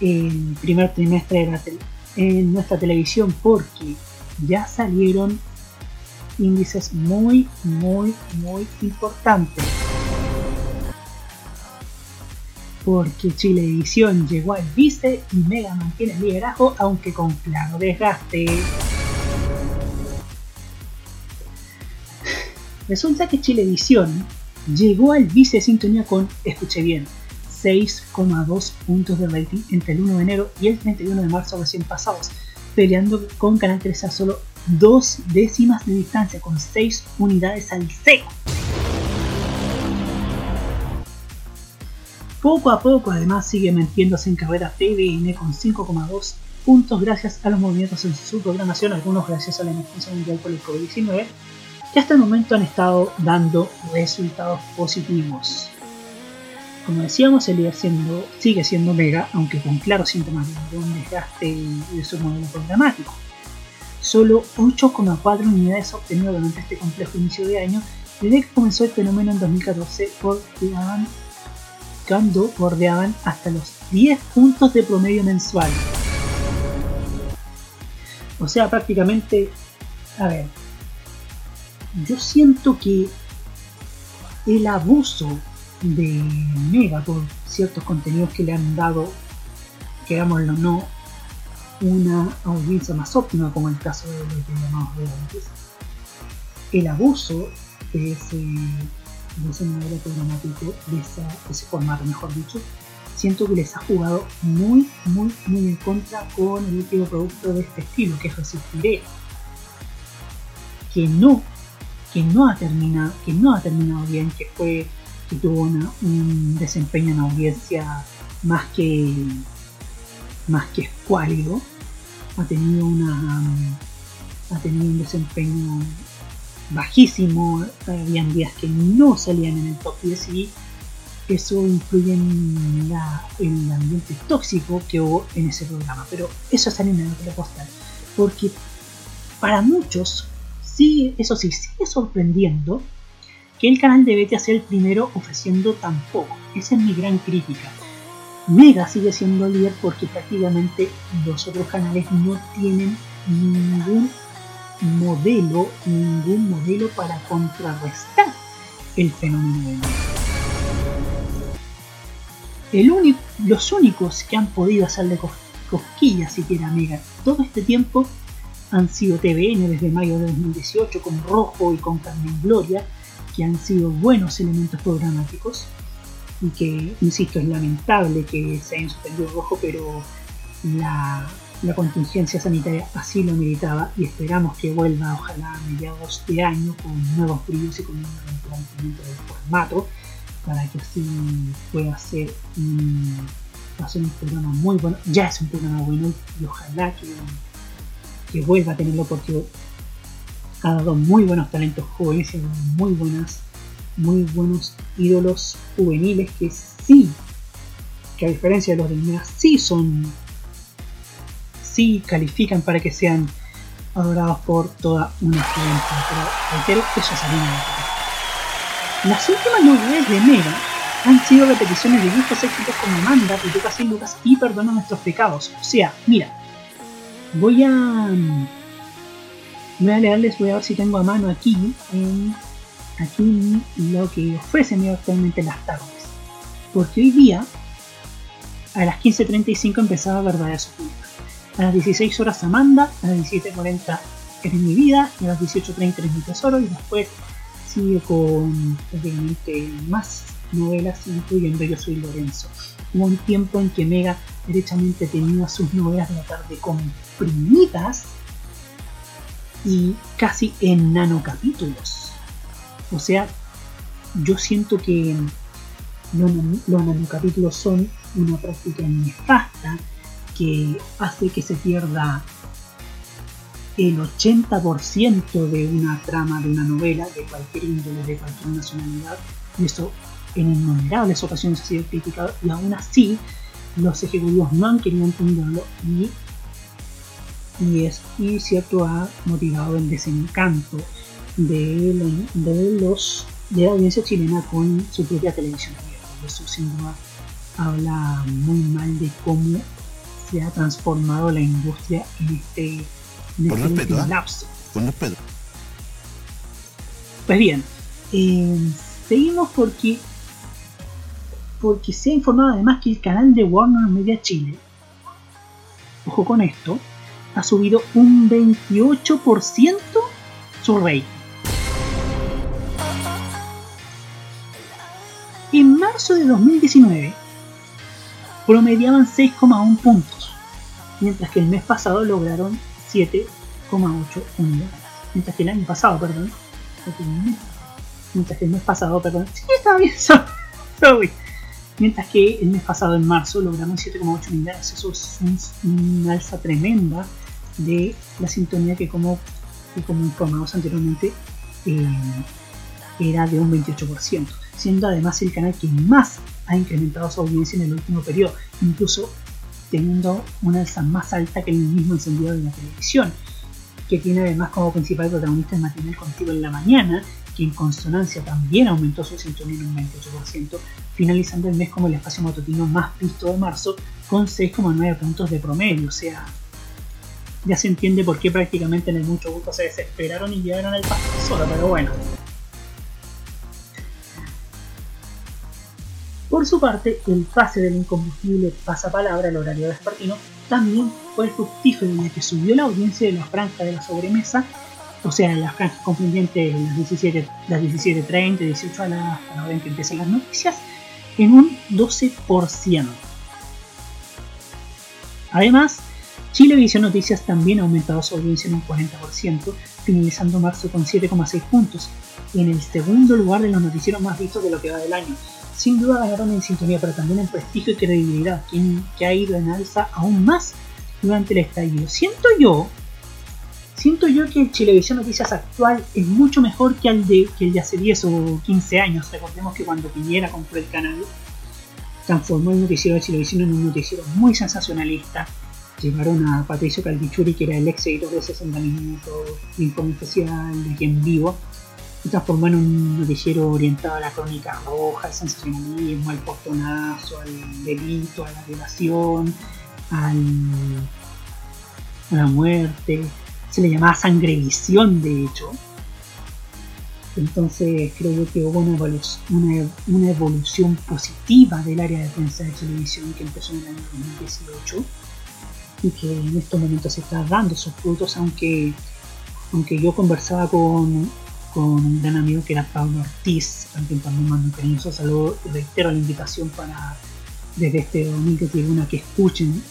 el primer trimestre en nuestra televisión porque ya salieron índices muy, muy, muy importantes. Porque Chilevisión llegó al vice y Mega mantiene el liderazgo, aunque con claro desgaste. Resulta que Chilevisión llegó al vice sintonía con, escuche bien, 6,2 puntos de rating entre el 1 de enero y el 31 de marzo recién pasados, peleando con Canal 13 a solo dos décimas de distancia, con 6 unidades al cero. Poco a poco, además, sigue metiéndose en carrera TVN con 5,2 puntos gracias a los movimientos en su programación, algunos gracias a la emergencia mundial por el COVID-19, que hasta el momento han estado dando resultados positivos. Como decíamos, el líder siendo, sigue siendo Mega, aunque con claros síntomas de un desgaste de su modelo programático. Solo 8,4 unidades obtenido durante este complejo inicio de año desde que comenzó el fenómeno en 2014 bordeaban, bordeaban hasta los 10 puntos de promedio mensual. O sea, prácticamente, a ver, yo siento que el abuso de Mega por ciertos contenidos que le han dado, querámoslo o no, una audiencia más óptima, como el caso de los llamados realities, el abuso de ese, de ese modelo programático, de, esa, ese formato, mejor dicho, siento que les ha jugado muy, muy, muy en contra con el último producto de este estilo, que es Resistiré, que no, que no ha terminado, que no ha terminado bien, que fue, que tuvo un desempeño en audiencia más que más que escuálido, ha tenido una ha tenido un desempeño bajísimo, habían días que no salían en el top 10 y eso influye en, el ambiente tóxico que hubo en ese programa. Pero eso es harina de otro costal. Porque para muchos, sí, eso sí, sigue sorprendiendo qué el canal de BTA sea el primero ofreciendo tan poco? Esa es mi gran crítica. Mega sigue siendo líder porque prácticamente los otros canales no tienen ningún modelo, ningún modelo para contrarrestar el fenómeno. El los únicos que han podido hacerle cos- cosquillas siquiera a Mega todo este tiempo han sido TVN desde mayo de 2018 con Rojo y con Carmen Gloria, que han sido buenos elementos programáticos y que, insisto, es lamentable que se hayan suspendido Rojo, pero la, la contingencia sanitaria así lo meritaba y esperamos que vuelva ojalá a mediados de año con nuevos brillos y con un replanteamiento del formato para que así pueda ser un, un programa muy bueno, ya es un programa bueno y ojalá que, que vuelva a tenerlo porque ha dado muy buenos talentos jóvenes y muy buenas muy buenos ídolos juveniles que sí que a diferencia de los del Mega sí son sí califican para que sean adorados por toda una juventud pero reitero eso es harina de las últimas novedades de Mega han sido repeticiones de viejos éxitos como Amanda, Pitucas y Lucas y Perdona nuestros pecados. O sea, mira, voy a. Voy a leerles, voy a ver si tengo a mano aquí, aquí lo que ofrece Mega actualmente en las tardes. Porque hoy día, a las 15.35 empezaba Verdadera Sofía. A las 16 horas Amanda, a las 17.40 Eres mi vida, a las 18.30 Eres mi tesoro, y después sigue con obviamente más novelas, incluyendo Yo soy Lorenzo. Hubo un tiempo en que Mega derechamente tenía sus novelas de la tarde comprimidas y casi en nanocapítulos. O sea, yo siento que los nanocapítulos son una práctica nefasta que hace que se pierda el 80% de una trama de una novela de cualquier índole, de cualquier nacionalidad, y eso en innumerables ocasiones ha sido criticado, y aún así los ejecutivos no han querido entenderlo y, y es y cierto ha motivado el desencanto de, la- de los de la audiencia chilena con su propia televisión abierta. Eso sin duda habla muy mal de cómo ha transformado la industria en este, en este. Con respeto. Pues bien, eh, seguimos porque porque se ha informado además que el canal de Warner Media Chile, ojo con esto, ha subido un 28% su rating. En marzo de 2019 promediaban 6,1 puntos, mientras que el mes pasado lograron 7,8 unidades. Mientras que el año pasado, perdón, mientras que el mes pasado, perdón, sí, estaba bien, (laughs) sorry. Mientras que el mes pasado, en marzo, lograron 7,8 unidades. Eso es un- alza tremenda de la sintonía que, como, que como informamos anteriormente, eh, era de un 28%, siendo además el canal que más ha incrementado su audiencia en el último periodo, incluso teniendo una alza más alta que el mismo encendido de la televisión, que tiene además como principal protagonista el matinal contigo en la mañana, que en consonancia también aumentó su sintonía en un 28%, finalizando el mes como el espacio matutino más visto de marzo, con 6,9 puntos de promedio, o sea, ya se entiende por qué prácticamente en el mucho gusto se desesperaron y llegaron al paso solo, pero bueno. Por su parte, el pase del incombustible pasapalabra al horario vespertino también fue fructífero ya que subió la audiencia de la franja de la sobremesa, o sea, en las franjas comprendientes las 17, las 17.30, 18 a las en que empiezan las noticias, en un 12%. Además, Chilevisión Noticias también ha aumentado su audiencia en un 40%, finalizando marzo con 7,6 puntos, en el segundo lugar de los noticieros más vistos de lo que va del año. Sin duda ganaron en sintonía, pero también en prestigio y credibilidad, que, ha ido en alza aún más durante el estallido. Siento yo, siento yo que el Chilevisión Noticias actual es mucho mejor que el de, que el de hace 10 o 15 años. Recordemos que cuando Piñera compró el canal, transformó el noticiero de Chilevisión en un noticiero muy sensacionalista. Llevaron a Patricio Caldichuri, que era el ex editor de 60 minutos informe especial de aquí en vivo, se transformó en un noticiero orientado a la crónica roja, al sensacionalismo, al portonazo, al delito, a la violación, al, a la muerte. Se le llamaba sangrevisión, de hecho. Entonces creo que hubo una evolución, una, una evolución positiva del área de prensa de televisión que empezó en el año 2018 y que en estos momentos se está dando sus frutos, aunque, aunque yo conversaba con, con un gran amigo que era Pablo Ortiz, a quien también mando un cariñoso saludo, reitero la invitación para desde este domingo tribuna que escuchen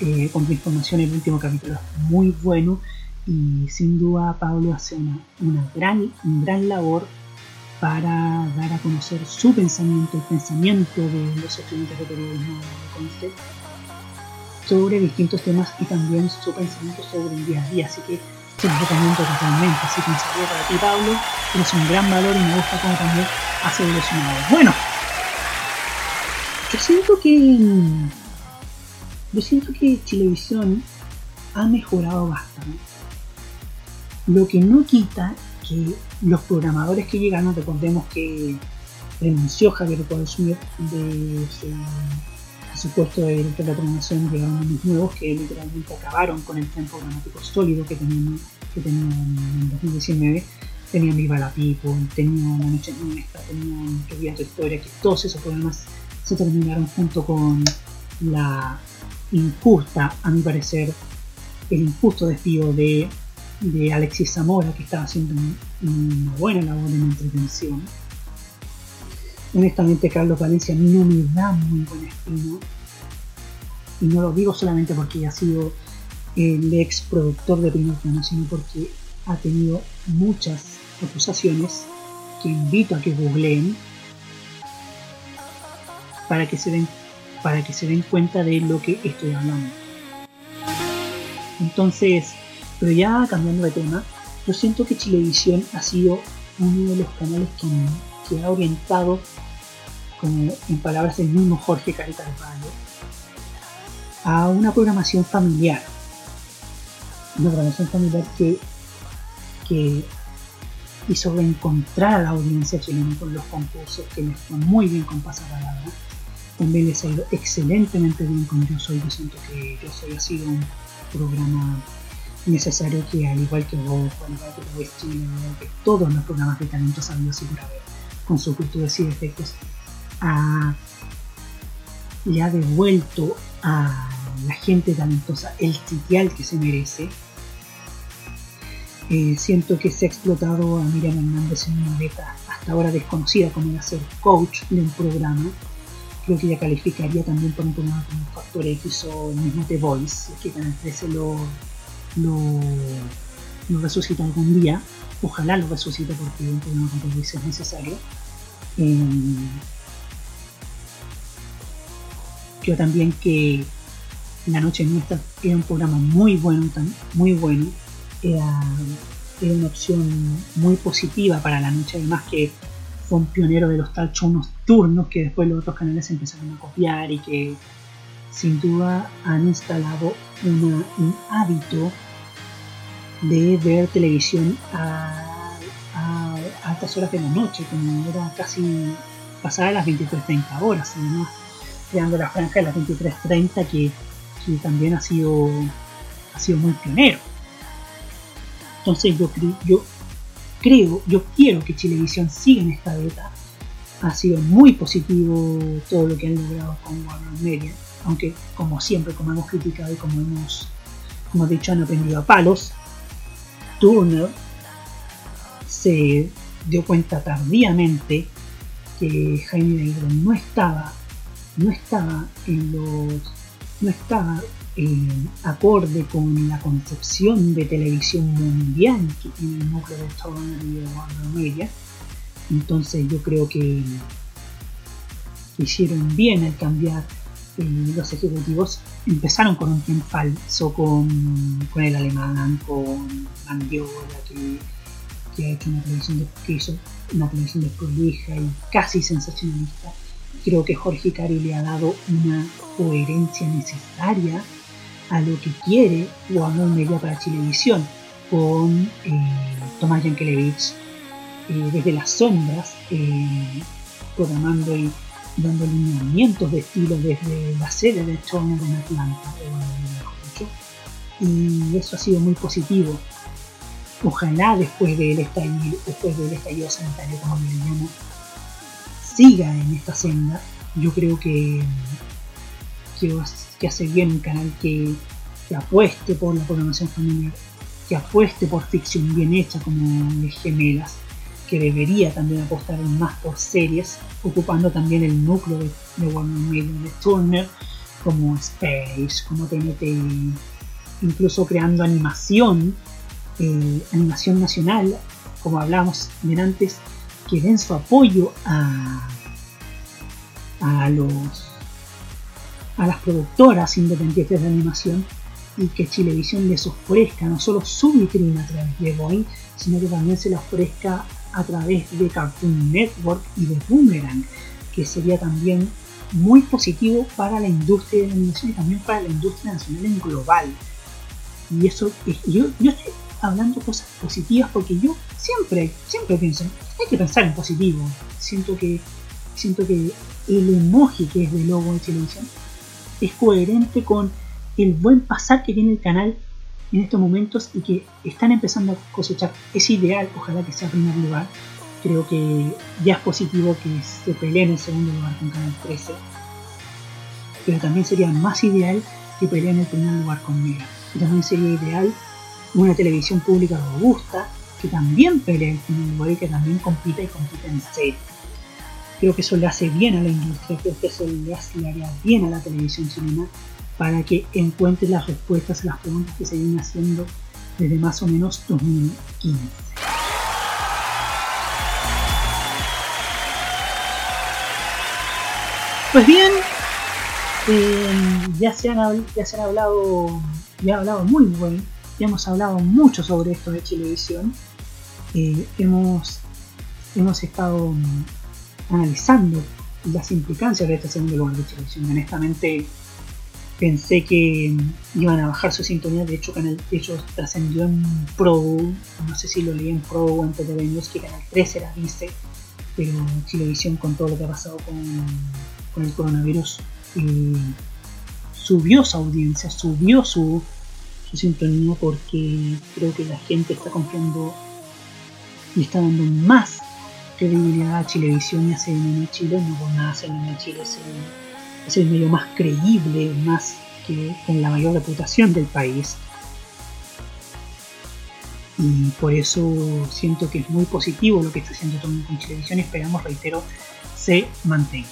eh, con tu información el último capítulo es muy bueno y sin duda Pablo hace una, una gran, un gran labor para dar a conocer su pensamiento, el pensamiento de los estudiantes de periodismo de sobre distintos temas y también su pensamiento sobre el día a día. Así que los recomiendo totalmente. Así que un saludo para ti, Pablo. Tienes un gran valor y me gusta cómo también has evolucionado. Bueno, yo siento que. Yo siento que Chilevisión ha mejorado bastante. Lo que no quita que los programadores que llegaron, recordemos que renunció Javier Smith de de su puesto de director de programación, llegaron unos nuevos que literalmente acabaron con el tren programático sólido que tenían, que tenían en 2019. Tenían Viva la People, tenían La Noche Nuestra, tenían Que Vía Tu Historia, que todos esos programas se terminaron junto con la injusta, a mi parecer, el injusto despido de, de Alexis Zamora, que estaba haciendo un- una buena labor en entretención. Honestamente, Carlos Valencia no me da muy buen espino. Y no lo digo solamente porque ha sido el ex productor de Primer Plano, sino porque ha tenido muchas acusaciones que invito a que googleen para que se den para que se den cuenta de lo que estoy hablando. Entonces, pero ya cambiando de tema, yo siento que Chilevisión ha sido uno de los canales que, que ha orientado, como en palabras del mismo Jorge Carita de Palo, a una programación familiar. Una programación familiar que, que hizo reencontrar a la audiencia chilena con los concursos, que les fue muy bien con Pasapalabra. También les ha ido excelentemente bien con Yo Soy. Yo siento que Yo Soy ha sido un programa necesario que al igual que vos, al igual que Chile, que todos los programas de talentos sabidos y por haber, con sus virtudes y defectos, ha, le ha devuelto a la gente talentosa el sitial que se merece. Eh, siento que se ha explotado a Miriam Hernández en una beta hasta ahora desconocida como era ser coach de un programa. Creo que ella calificaría también por un programa como Factor X o el mismo The Voice, que Canal 13 lo, lo, lo resucita algún día. Ojalá lo resucite porque un programa como The Voice es necesario. Creo también que La Noche Nuestra era un programa muy bueno, muy bueno. Era, era una opción muy positiva para la noche, además que fue un pionero de los talk shows nocturnos que después los otros canales empezaron a copiar y que sin duda han instalado un hábito de ver televisión a, a altas horas de la noche, como era casi pasar las 23.30 horas, además creando la franja de las 23.30 que, que también ha sido, ha sido muy pionero. Entonces yo, cre- yo creo, yo quiero que Chilevisión siga en esta beta. Ha sido muy positivo todo lo que han logrado con Warner Media, aunque como siempre, como hemos criticado y como hemos, como dicho, han aprendido a palos. Turner se dio cuenta tardíamente que Jaime Negro no estaba, no estaba en los, no estaba eh, acorde con la concepción de televisión mundial que tiene el núcleo de y de Media. Entonces yo creo que hicieron bien al cambiar eh, los ejecutivos. Empezaron con un tiempo falso, con, con el alemán, con Mandiola, que, que ha hecho una televisión de, que hizo una televisión desprolija y casi sensacionalista. Creo que Jorge Cari le ha dado una coherencia necesaria a lo que quiere Warner Media para Chilevisión con eh, Tomás Yankelevich eh, desde las sombras, eh, programando y dando lineamientos de estilo desde la sede de Turner en Atlanta, y eso ha sido muy positivo. Ojalá después del estallido, después del estallido sanitario, como le llamo, siga en esta senda. Yo creo que, que, hace bien un canal que, apueste por la programación familiar, que apueste por ficción bien hecha como Gemelas, que debería también apostar más por series, ocupando también el núcleo de, de Warner Media, de Turner, como Space, como TNT, incluso creando animación, eh, animación nacional, como hablábamos antes, que den su apoyo a, a los a las productoras independientes de animación y que Chilevisión les ofrezca no solo su vitrina a través de Boeing, sino que también se la ofrezca a través de Cartoon Network y de Boomerang, que sería también muy positivo para la industria de la animación y también para la industria nacional en global. Y eso, yo, yo estoy hablando cosas positivas porque yo siempre, siempre pienso, hay que pensar en positivo. Siento que, siento que el emoji que es de logo de televisión es coherente con el buen pasar que tiene el canal en estos momentos y que están empezando a cosechar. Es ideal, ojalá que sea primer lugar. Creo que ya es positivo que se pelee en segundo lugar con Canal 13. Pero también sería más ideal que peleen en el primer lugar con Mega. Y también sería ideal una televisión pública robusta que también pelee en el lugar y que también compita y compita en serio. Creo que eso le hace bien a la industria, creo que eso le, hace, haría bien a la televisión chilena para que encuentre las respuestas a las preguntas que se vienen haciendo desde más o menos 2015. Pues bien, eh, ya, se han, ya se han hablado, ya hablado muy bien, ya hemos hablado mucho sobre esto de televisión. Eh, hemos, hemos estado analizando las implicancias de este segundo lugar de televisión. Honestamente, pensé que iban a bajar su sintonía. De hecho, Canal de trascendió en Pro, no sé si lo leí en Pro o antes de News, que Canal 13 la dice, pero Televisión con todo lo que ha pasado con, el coronavirus eh, subió su audiencia, subió su, su sintonía porque creo que la gente está confiando y está dando más credibilidad a Chilevisión y a CNN Chile, no por nada CNN Chile es el, es el medio más creíble, más que con la mayor reputación del país. Y por eso siento que es muy positivo lo que está haciendo Tommy con Chilevisión y esperamos, reitero, se mantenga.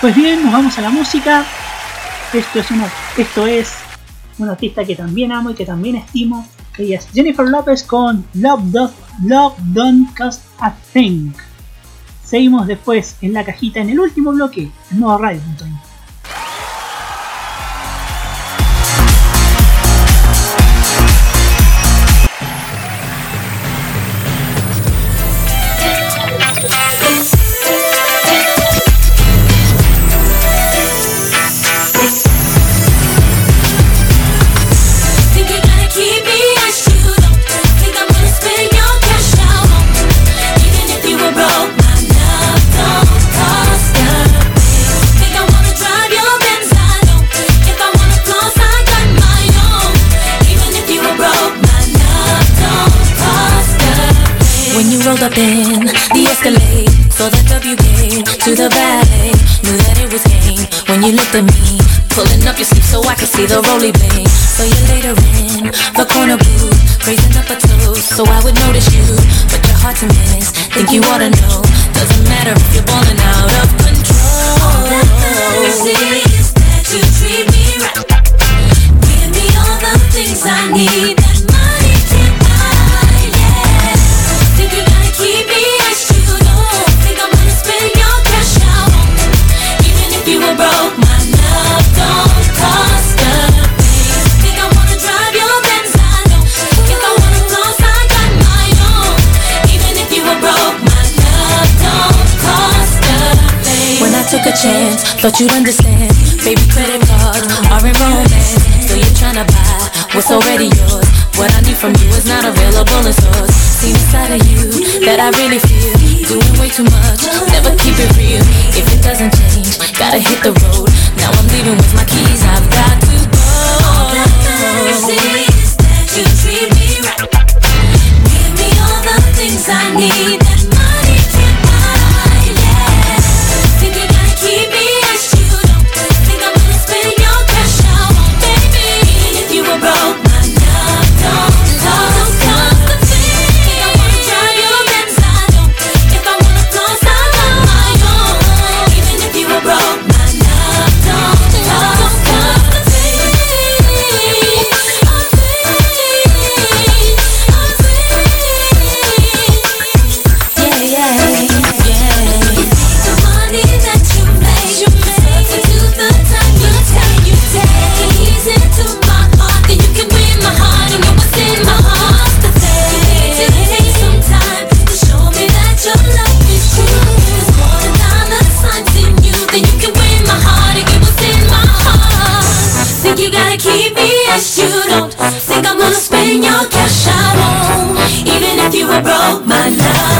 Pues bien, nos vamos a la música. Esto es, una, esto es un artista que también amo y que también estimo. Ella es Jennifer Lopez con Love, Doth, Love Don't Cost a Thing. Seguimos después en la cajita en el último bloque en nuevo. Think rolled up in the Escalade, saw that W game to the ballet, knew that it was game when you looked at me, pulling up your sleeve so I could see the roly blade. So you later in the corner booth, raising up a toast so I would notice you, but you're hard to miss. Think you ought to know, doesn't matter if you're balling out of control. See is that you treat me right. Give me all the things I need thought you'd understand. Baby, credit cards are in romance. So you're tryna buy what's already yours. What I need from you is not available in stores. See inside of you that I really feel. Doing way too much, never keep it real. If it doesn't change, gotta hit the road. Now I'm leaving with my keys, I've got to go. All that matters is that you treat me right. Give me all the things I need All my life.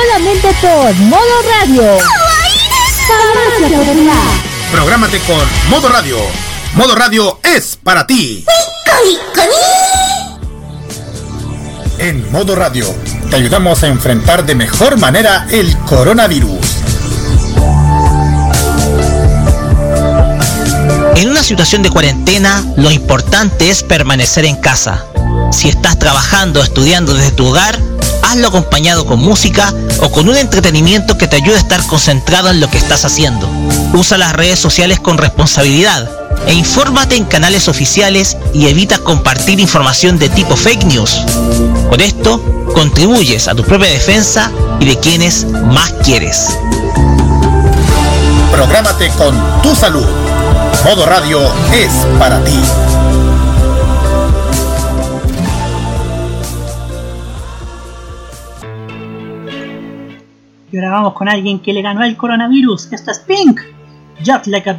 Solamente por Modo Radio. Prográmate con Modo Radio. Modo Radio es para ti. En Modo Radio te ayudamos a enfrentar de mejor manera el coronavirus. En una situación de cuarentena, lo importante es permanecer en casa. Si estás trabajando o estudiando desde tu hogar, hazlo acompañado con música o con un entretenimiento que te ayude a estar concentrado en lo que estás haciendo. Usa las redes sociales con responsabilidad e infórmate en canales oficiales y evita compartir información de tipo fake news. Con esto, contribuyes a tu propia defensa y de quienes más quieres. Prográmate con tu salud. Modo Radio es para ti. Y ahora vamos con alguien que le ganó el coronavirus. Esto es Pink. Just like a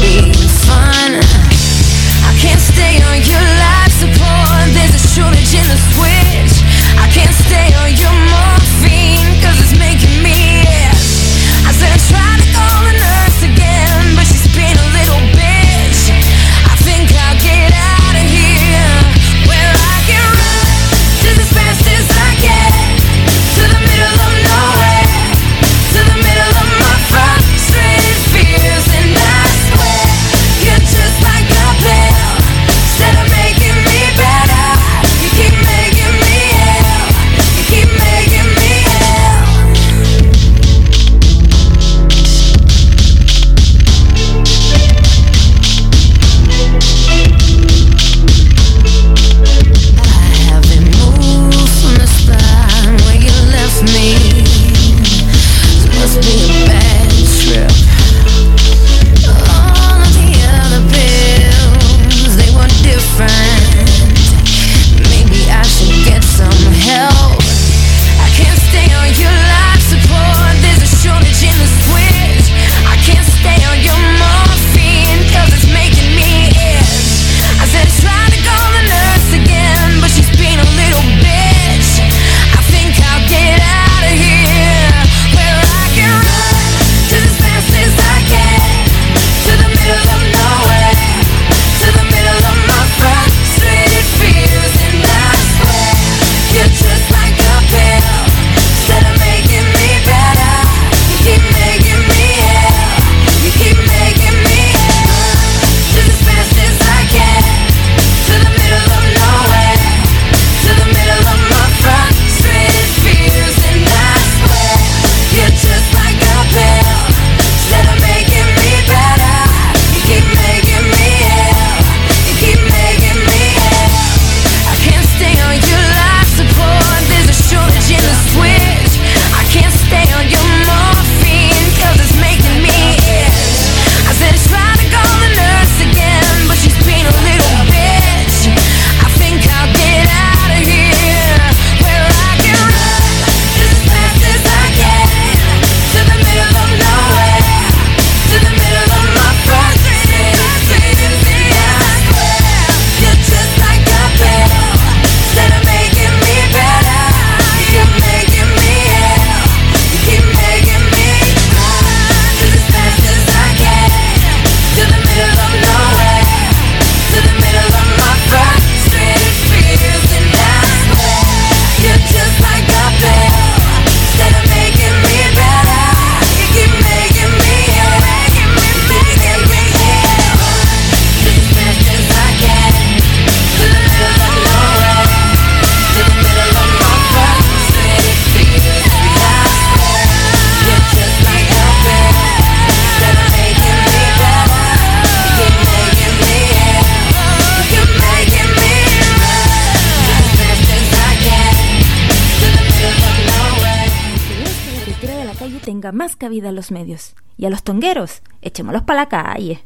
be fun. I can't stay on your más cabida en los medios. Y a los tongueros, echémoslos para la calle.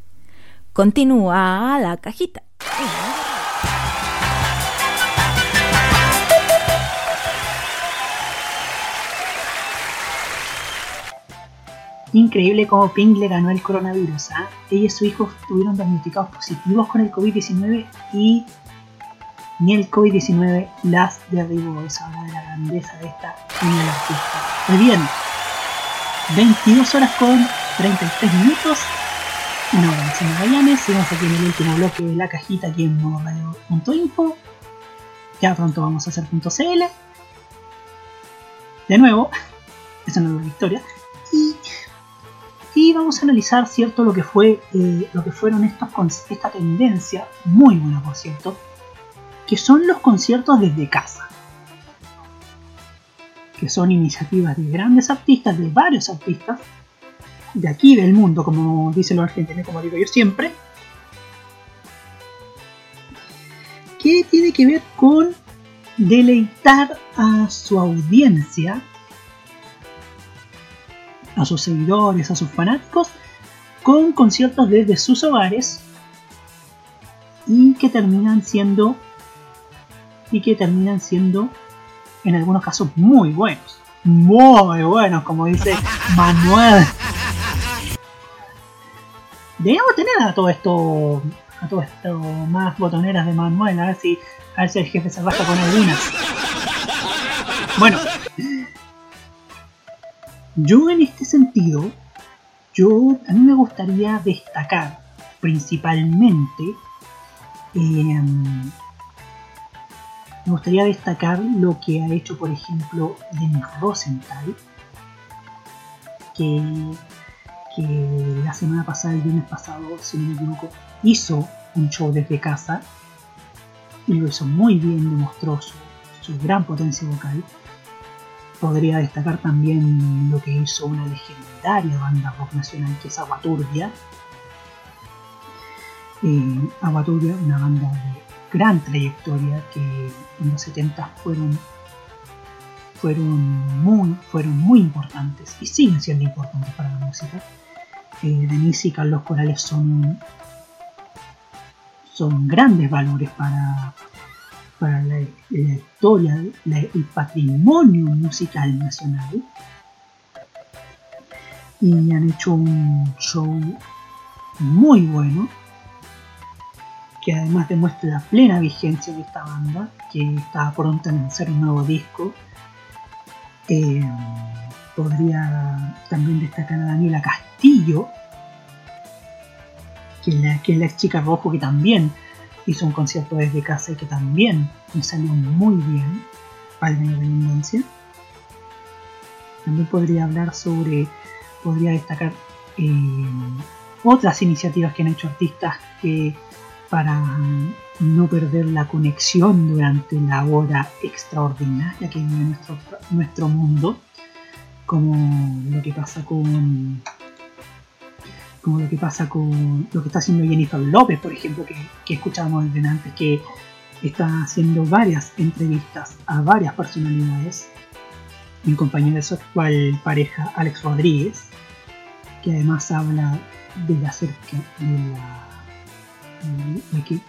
Continúa la cajita. Increíble cómo Pink le ganó el coronavirus. ¿ah? Ella y su hijo estuvieron diagnosticados positivos con el COVID-19 y ni el COVID-19 las derribó. Eso habla de la grandeza de esta genial artista. Pues bien, 22 horas con 33 minutos. No, se me vayan, sigamos aquí en el último bloque de la cajita aquí en modoradio.info. Ya pronto vamos a hacer .cl. De nuevo, (laughs) es una nueva historia. Y y vamos a analizar cierto lo que fue eh, lo que fueron estos esta tendencia muy buena por cierto que son los conciertos desde casa que son iniciativas de grandes artistas de varios artistas de aquí del mundo como dicen los argentinos como digo yo siempre que tiene que ver con deleitar a su audiencia a sus seguidores, a sus fanáticos, con conciertos desde sus hogares y que terminan siendo y que terminan siendo en algunos casos muy buenos, muy buenos, como dice Manuel. Debemos tener a todo esto, a todo esto más botoneras de Manuel, a ver si, a ver el jefe se raja con algunas. Bueno, yo en este sentido, yo a mí me gustaría destacar principalmente, eh, me gustaría destacar lo que ha hecho, por ejemplo, Denis Rosenthal, que, la semana pasada, el viernes pasado, si no me equivoco, hizo un show desde casa y lo hizo muy bien, demostró su, su gran potencia vocal podría destacar también lo que hizo una legendaria banda rock nacional que es Aguaturbia. Eh, Aguaturbia, una banda de gran trayectoria que en los 70 fueron fueron muy, fueron muy importantes y siguen siendo importantes para la música. Eh, Denise y Carlos Corales son, son grandes valores para, para la, historia, el patrimonio musical nacional. Y han hecho un show muy bueno que además demuestra la plena vigencia de esta banda, que está pronta a lanzar un nuevo disco. Eh, podría también destacar a Daniela Castillo, que es, la, que es la chica rojo, que también hizo un concierto desde casa y que también me salió muy bien, para mi redundancia. También podría hablar sobre, podría destacar eh, otras iniciativas que han hecho artistas que para no perder la conexión durante la hora extraordinaria que vive nuestro, nuestro mundo, como lo que pasa con como lo que pasa con lo que está haciendo Jennifer López, por ejemplo, que, que escuchábamos desde antes, que está haciendo varias entrevistas a varias personalidades, en compañía de su actual pareja Alex Rodríguez, que además habla de la cerca de la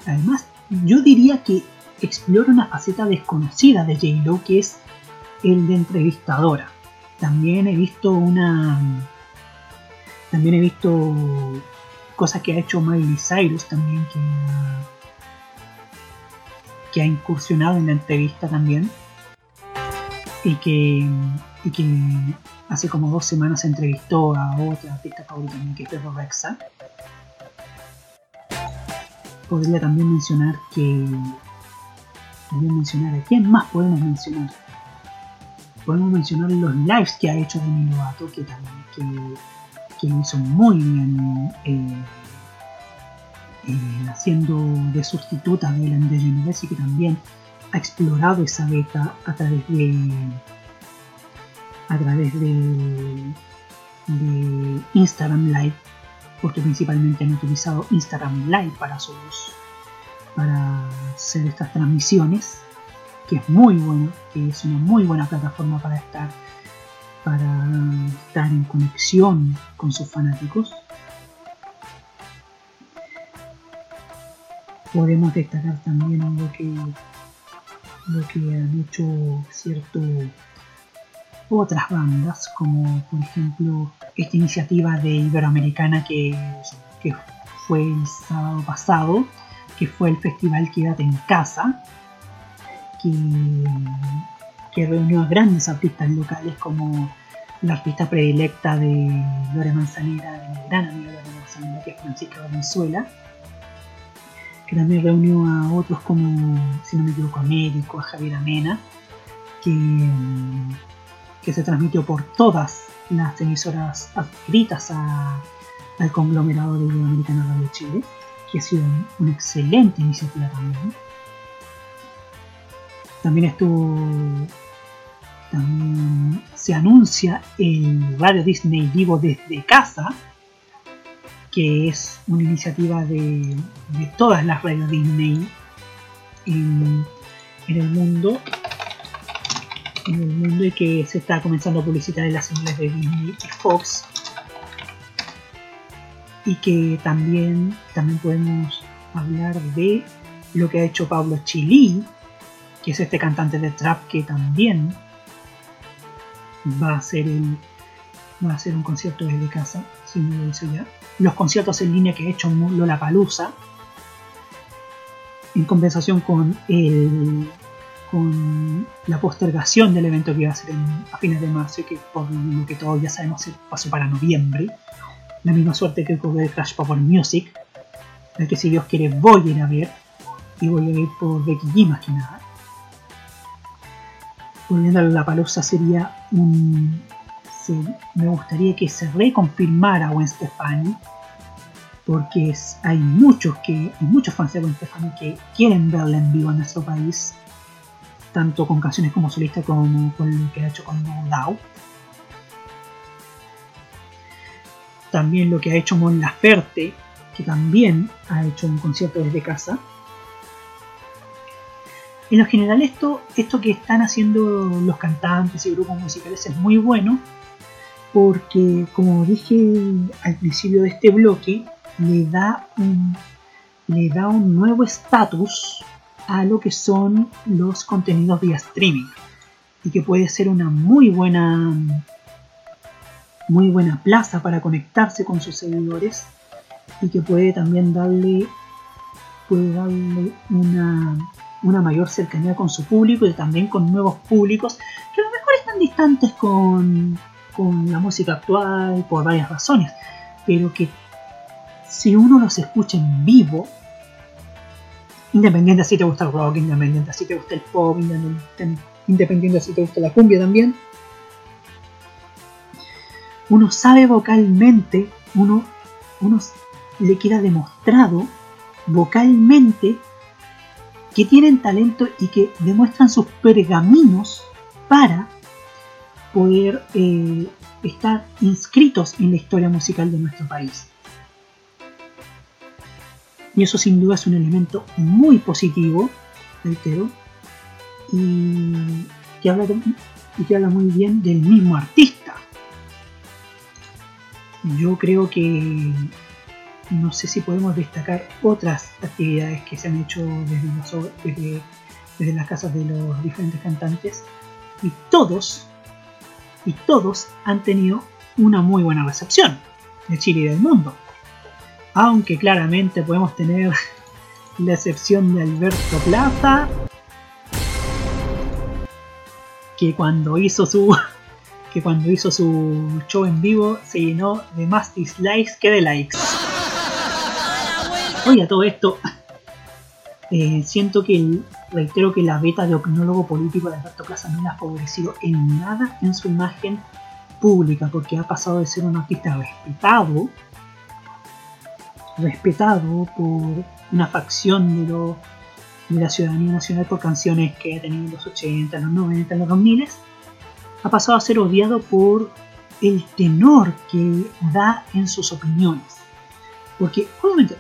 además yo diría que explora una faceta desconocida de J-Lo que es el de entrevistadora. También he visto una. También he visto cosas que ha hecho Miley Cyrus también que que ha incursionado en la entrevista también y que, y que hace como dos semanas entrevistó a otra artista favorita que es Pedro Rexa podría también mencionar que. Podría mencionar a quién más podemos mencionar. Podemos mencionar los lives que ha hecho Demi Lovato, que también que, que hizo muy bien eh, eh, haciendo de sustituta de Ellen DeGeneres y que también ha explorado esa beta a través de a través de, de Instagram Live porque principalmente han utilizado Instagram Live para sus para hacer estas transmisiones que es muy bueno que es una muy buena plataforma para estar para estar en conexión con sus fanáticos. Podemos destacar también lo que lo que han hecho cierto otras bandas como por ejemplo esta iniciativa de Iberoamericana que, que fue el sábado pasado, que fue el festival Quédate en Casa, que, que reunió a grandes artistas locales como la artista predilecta de Lore Manzanera, de mi gran amiga Lore Manzanera, que es Francisca Valenzuela, que también reunió a otros como, si no me equivoco, a Américo, a Javier Amena, que, que se transmitió por todas las emisoras adscritas al conglomerado de Iberoamericana Radio Chile, que ha sido un- una excelente iniciativa también. También estuvo. También se anuncia el Radio Disney Vivo desde casa, que es una iniciativa de, de todas las radios Disney en, en el mundo en el mundo y que se está comenzando a publicitar en las señales de Disney y Fox. Y que también, también podemos hablar de lo que ha hecho Pablo Chilí que es este cantante de trap que también va a hacer el va a hacer un concierto desde casa si no lo hizo ya. Los conciertos en línea que ha hecho Lola Palusa en compensación con el con la postergación del evento que iba a ser en- a fines de marzo y que por lo que todos ya sabemos se pasó para noviembre. La misma suerte que ocurrió el Crash Power Music, el que si Dios quiere voy a ir a ver y voy a ir por Becky G más que nada. Volviendo a la palusa sería un... se- me gustaría que se reconfirmara Gwen Stefani porque hay muchos que hay muchos fans de Gwen Stefani que quieren verla en vivo en nuestro país tanto con canciones como solista como con lo que ha hecho con Doubt. También lo que ha hecho Mon Laferte, que también ha hecho un concierto desde casa. En lo general esto, esto que están haciendo los cantantes y grupos musicales es muy bueno porque como dije al principio de este bloque, le da un, le da un nuevo estatus a lo que son los contenidos vía streaming y que puede ser una muy buena muy buena plaza para conectarse con sus seguidores y que puede también darle darle una, una mayor cercanía con su público y también con nuevos públicos que a lo mejor están distantes con, con la música actual por varias razones pero que si uno los escucha en vivo independiente si te gusta el rock, independiente si te gusta el pop, independiente, independiente si te gusta la cumbia también, uno sabe vocalmente, uno, uno le queda demostrado vocalmente que tienen talento y que demuestran sus pergaminos para poder eh, estar inscritos en la historia musical de nuestro país. Y eso sin duda es un elemento muy positivo, reitero, y que habla, y que habla muy bien del mismo artista. Yo creo que no sé si podemos destacar otras actividades que se han hecho desde, los, desde, desde las casas de los diferentes cantantes y todos y todos han tenido una muy buena recepción de Chile y del mundo. Aunque claramente podemos tener (laughs) la excepción de Alberto Plaza, que cuando hizo su (laughs) que cuando hizo su show en vivo se llenó de más dislikes que de likes. (laughs) Oye, a todo esto, eh, siento que reitero que la beta de opinólogo político de Alberto Plaza no le ha favorecido en nada en su imagen pública, porque ha pasado de ser un artista respetado respetado por una facción de, lo, de la ciudadanía nacional por canciones que ha tenido en los 80, los 90, los 2000, ha pasado a ser odiado por el tenor que da en sus opiniones. Porque obviamente,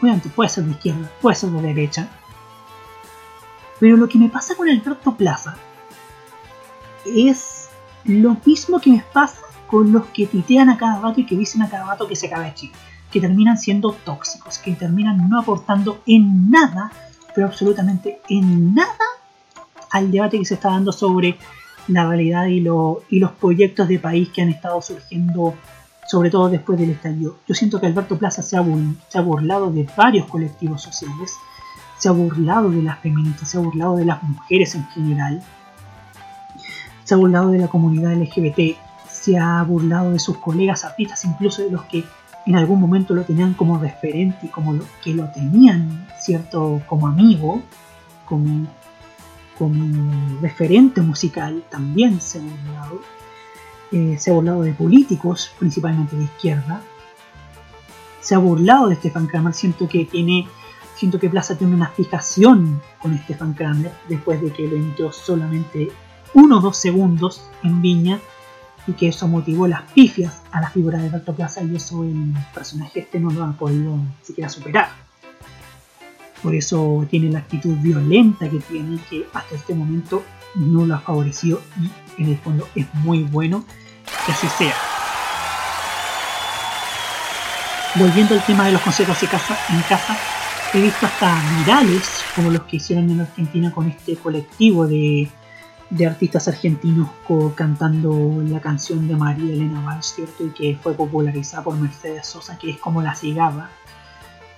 obviamente puede ser de izquierda, puede ser de derecha, pero lo que me pasa con Alberto Plaza es lo mismo que me pasa con los que titean a cada rato y que dicen a cada rato que se acaba Chile que terminan siendo tóxicos, que terminan no aportando en nada, pero absolutamente en nada al debate que se está dando sobre la realidad y, y los proyectos de país que han estado surgiendo, sobre todo después del estallido. Yo siento que Alberto Plaza se ha, se ha burlado de varios colectivos sociales, se ha burlado de las feministas, se ha burlado de las mujeres en general, se ha burlado de la comunidad LGBT, se ha burlado de sus colegas artistas, incluso de los que en algún momento lo tenían como referente como que lo tenían, ¿cierto? Como amigo, como, como referente musical, también se ha burlado. Eh, se ha burlado de políticos, principalmente de izquierda. Se ha burlado de Stefan Kramer. Siento que tiene. Siento que Plaza tiene una fijación con Stefan Kramer después de que lo emitió solamente uno o dos segundos en Viña y que eso motivó las pifias a la figura de Alberto Plaza y eso el personaje este no lo ha podido siquiera superar. Por eso tiene la actitud violenta que tiene que hasta este momento no lo ha favorecido y en el fondo es muy bueno que así sea. Volviendo al tema de los conciertos en casa, en casa, he visto hasta virales como los que hicieron en Argentina con este colectivo de de artistas argentinos cantando la canción de María Elena Valls, ¿cierto? Y que fue popularizada por Mercedes Sosa, que es como La Cigaba.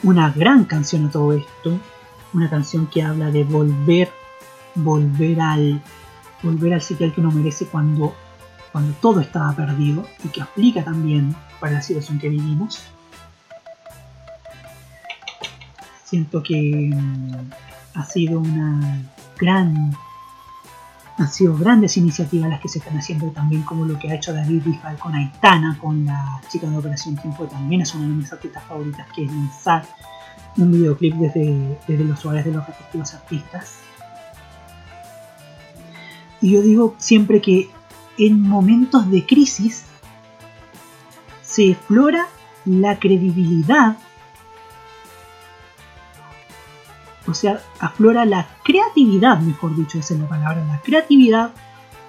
Una gran canción a todo esto, una canción que habla de volver, volver al, volver al sitio que uno merece cuando, cuando todo estaba perdido y que aplica también para la situación que vivimos. Siento que mm, ha sido una gran han sido grandes iniciativas las que se están haciendo también como lo que ha hecho David Bisbal con Aitana, con la chica de Operación Tiempo, también es una de mis artistas favoritas, que es lanzar un videoclip desde, desde los hogares de los respectivos artistas. Y yo digo siempre que en momentos de crisis se explora la credibilidad O sea, aflora la creatividad, mejor dicho, esa es la palabra, la creatividad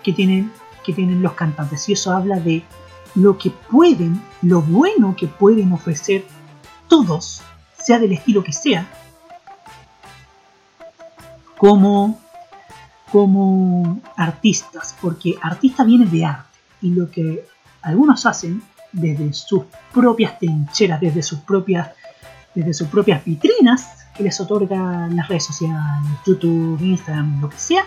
que tienen, que tienen los cantantes. Y eso habla de lo que pueden, lo bueno que pueden ofrecer todos, sea del estilo que sea, como, como artistas, porque artista viene de arte y lo que algunos hacen desde sus propias trincheras, desde sus propias, desde sus propias vitrinas que les otorgan las redes sociales, YouTube, Instagram, lo que sea,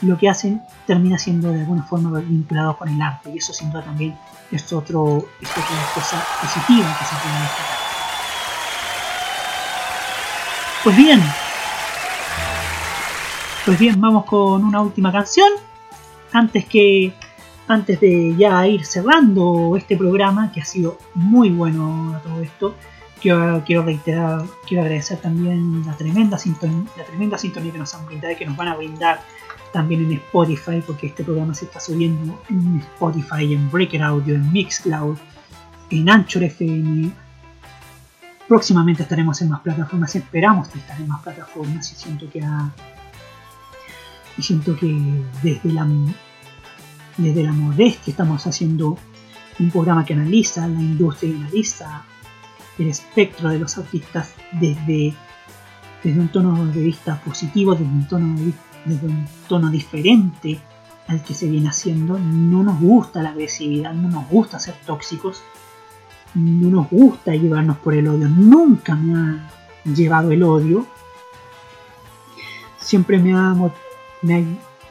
lo que hacen termina siendo de alguna forma vinculado con el arte y eso sin también es, otro, es otra cosa positiva que se puede destacar. Pues bien, pues bien, vamos con una última canción antes que antes de ya ir cerrando este programa que ha sido muy bueno a todo esto. Quiero, reiterar, quiero agradecer también la tremenda sintonía, la tremenda sintonía que nos han brindado y que nos van a brindar también en Spotify, porque este programa se está subiendo en Spotify, en Breaker Audio, en Mixcloud, en Anchor FM. Próximamente estaremos en más plataformas, esperamos estar en más plataformas y siento que ha, y siento que desde la, desde la modestia estamos haciendo un programa que analiza la industria y analiza el espectro de los artistas desde, desde un tono de vista positivo, desde un tono, de, desde un tono diferente al que se viene haciendo. No nos gusta la agresividad, no nos gusta ser tóxicos, no nos gusta llevarnos por el odio. Nunca me ha llevado el odio. Siempre me ha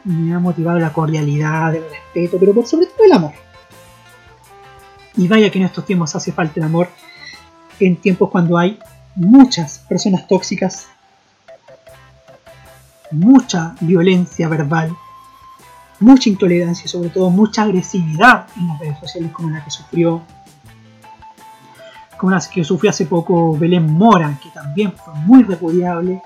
me ha, motivado la cordialidad, el respeto, pero por sobre todo el amor. Y vaya que en estos tiempos hace falta el amor, en tiempos cuando hay muchas personas tóxicas, mucha violencia verbal, mucha intolerancia y sobre todo mucha agresividad en las redes sociales como la que sufrió como la que sufrió hace poco Belén Mora, que también fue muy repudiable.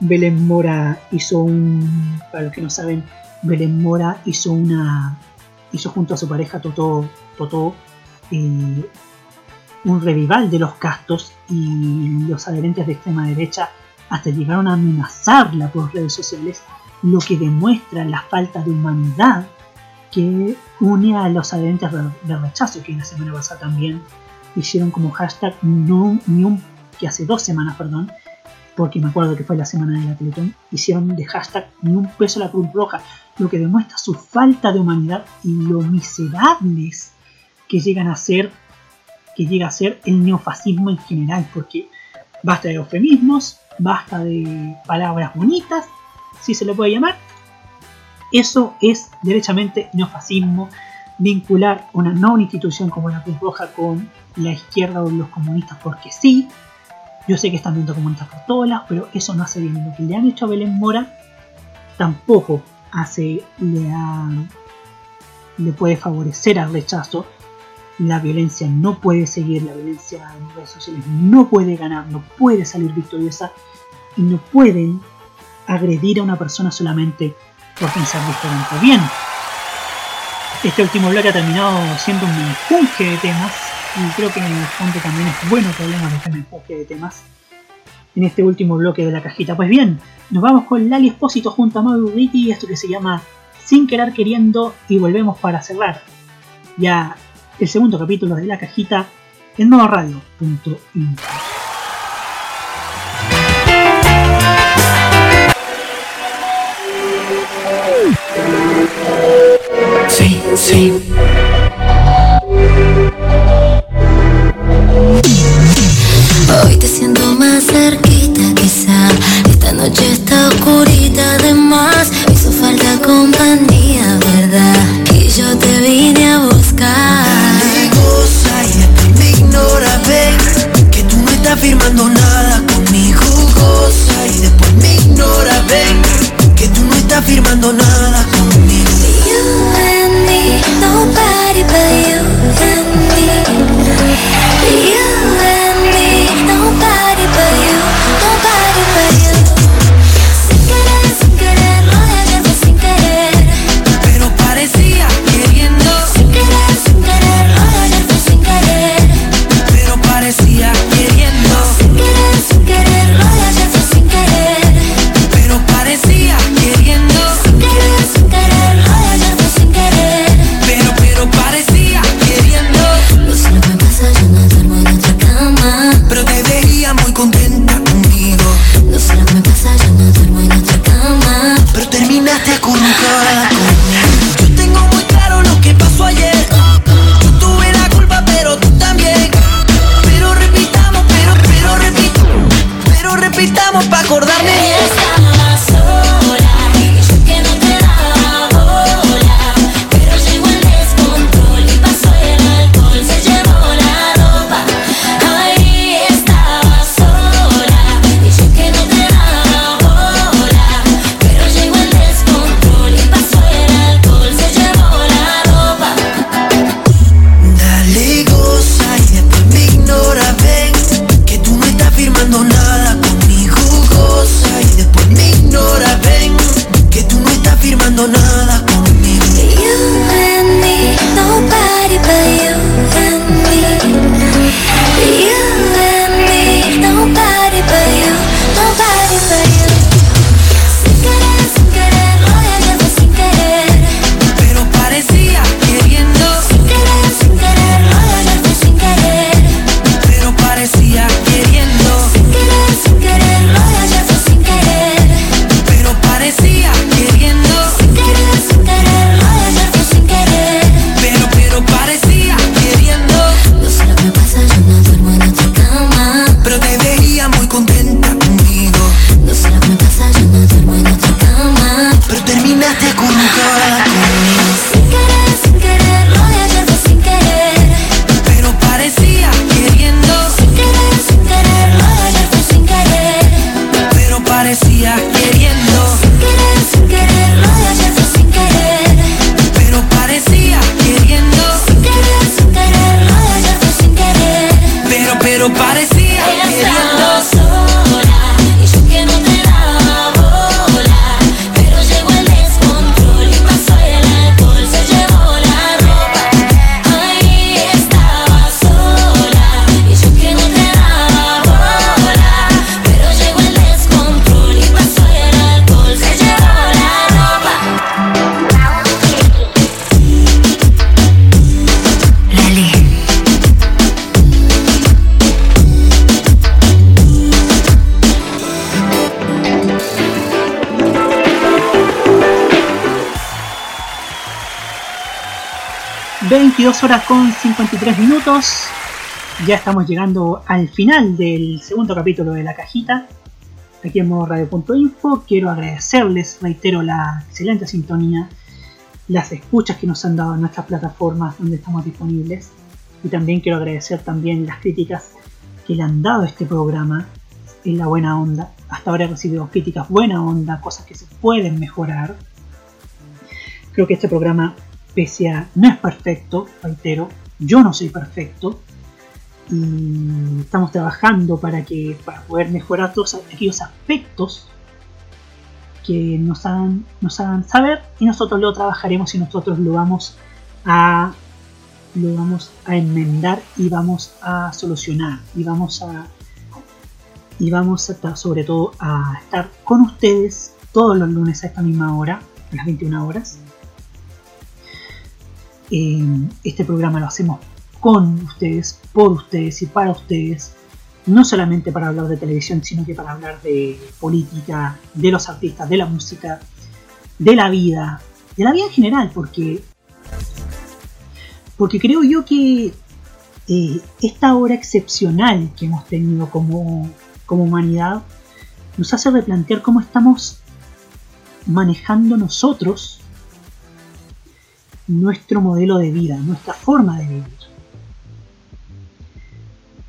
Belén Mora hizo un, para los que no saben, Belén Mora hizo una, hizo junto a su pareja Toto, Toto eh, un revival de los castos y los adherentes de extrema derecha hasta llegaron a amenazarla por redes sociales, lo que demuestra la falta de humanidad que une a los adherentes de rechazo, que la semana pasada también hicieron como hashtag no, ni un, que hace dos semanas, perdón, porque me acuerdo que fue la semana de la Teletón, hicieron de hashtag ni un peso la Cruz Roja, lo que demuestra su falta de humanidad y lo miserables que llegan a ser, que llega a ser el neofascismo en general, porque basta de eufemismos, basta de palabras bonitas, si se le puede llamar, eso es derechamente neofascismo, vincular una no institución como la Cruz Roja con la izquierda o los comunistas porque sí, yo sé que están viendo comunistas por todas lados, pero eso no hace bien. Lo que le han hecho a Belén Mora tampoco hace, le, le puede favorecer al rechazo. La violencia no puede seguir, la violencia en redes sociales no puede ganar, no puede salir victoriosa y no pueden agredir a una persona solamente por pensar diferente. Bien, este último bloque ha terminado siendo un menjunje de temas y creo que en el fondo también es bueno que hablemos de este mensaje de temas en este último bloque de la cajita. Pues bien, nos vamos con Lali Espósito junto a Mauro Ricky, esto que se llama Sin querer queriendo y volvemos para cerrar ya el segundo capítulo de la cajita en nuevaradio.info. Sí, sí. Hoy te siento más cerquita quizá Esta noche está oscurita además Hizo falta compañía, Estás firmando nada conmigo Goza y después me ignora, ven Que tú no estás firmando nada conmigo. You and me, nobody but you and me 2 horas con 53 minutos. Ya estamos llegando al final del segundo capítulo de La Cajita. Aquí en Radio.info quiero agradecerles, reitero, la excelente sintonía, las escuchas que nos han dado en nuestras plataformas donde estamos disponibles. Y también quiero agradecer también las críticas que le han dado a este programa en la buena onda. Hasta ahora he recibido críticas buena onda, cosas que se pueden mejorar. Creo que este programa pese a no es perfecto, reitero, yo no soy perfecto. Y estamos trabajando para que para poder mejorar todos aquellos aspectos que nos hagan, nos saber y nosotros lo trabajaremos y nosotros lo vamos a lo vamos a enmendar y vamos a solucionar y vamos a y vamos a estar sobre todo a estar con ustedes todos los lunes a esta misma hora a las 21 horas Eh, este programa lo hacemos con ustedes por ustedes y para ustedes. No solamente para hablar de televisión, sino que para hablar de política, de los artistas, de la música, de la vida, de la vida en general, porque, porque creo yo que eh, esta hora excepcional que hemos tenido como, como humanidad nos hace replantear cómo estamos manejando nosotros nuestro modelo de vida, nuestra forma de vivir.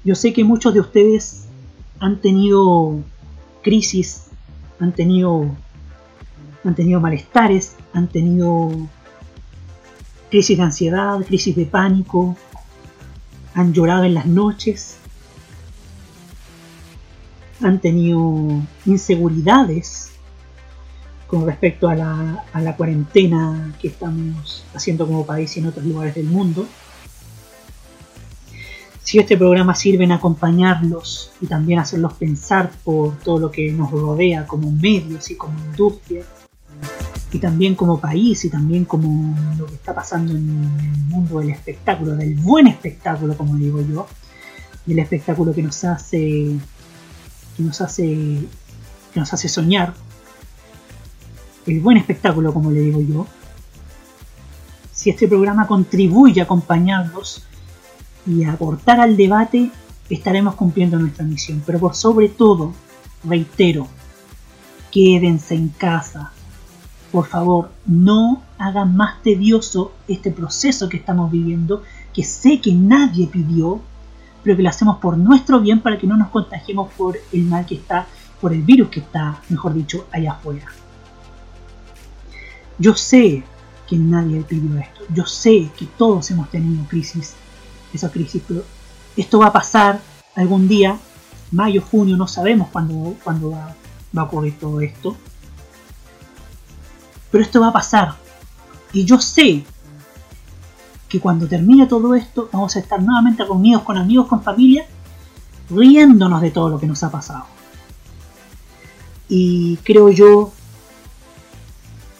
Yo sé que muchos de ustedes han tenido crisis, han tenido, han tenido malestares, han tenido crisis de ansiedad, crisis de pánico, han llorado en las noches, han tenido inseguridades con respecto a la, a la cuarentena que estamos haciendo como país y en otros lugares del mundo. Si este programa sirve en acompañarlos y también hacerlos pensar por todo lo que nos rodea como medios y como industria, y también como país y también como lo que está pasando en el mundo del espectáculo, del buen espectáculo como digo yo, del espectáculo que nos hace que nos hace que nos hace soñar, el buen espectáculo como le digo yo. Si este programa contribuye a acompañarlos y a aportar al debate, estaremos cumpliendo nuestra misión. Pero por sobre todo, reitero, quédense en casa. Por favor, no hagan más tedioso este proceso que estamos viviendo, que sé que nadie pidió, pero que lo hacemos por nuestro bien para que no nos contagiemos por el mal que está, por el virus que está, mejor dicho, allá afuera. Yo sé que nadie pidió esto, yo sé que todos hemos tenido crisis esa crisis, pero esto va a pasar algún día, mayo, junio, no sabemos cuándo, cuándo va, va a ocurrir todo esto. Pero esto va a pasar. Y yo sé que cuando termine todo esto vamos a estar nuevamente reunidos con amigos, con familia, riéndonos de todo lo que nos ha pasado. Y creo yo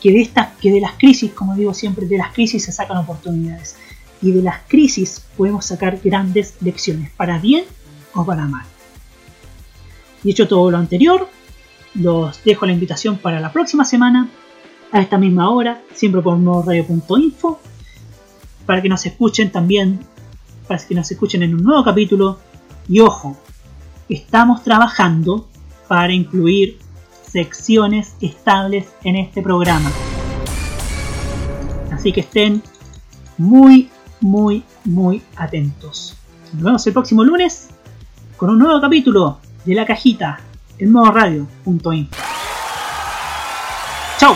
que de, estas, que de las crisis, como digo siempre, de las crisis se sacan oportunidades y de las crisis podemos sacar grandes lecciones, para bien o para mal. Dicho todo lo anterior, los dejo la invitación para la próxima semana, a esta misma hora, siempre por modoradio.info, para que nos escuchen también, para que nos escuchen en un nuevo capítulo. Y ojo, estamos trabajando para incluir secciones estables en este programa. Así que estén muy muy, muy atentos. Nos vemos el próximo lunes con un nuevo capítulo de La Cajita en modo radio.info. ¡Chao!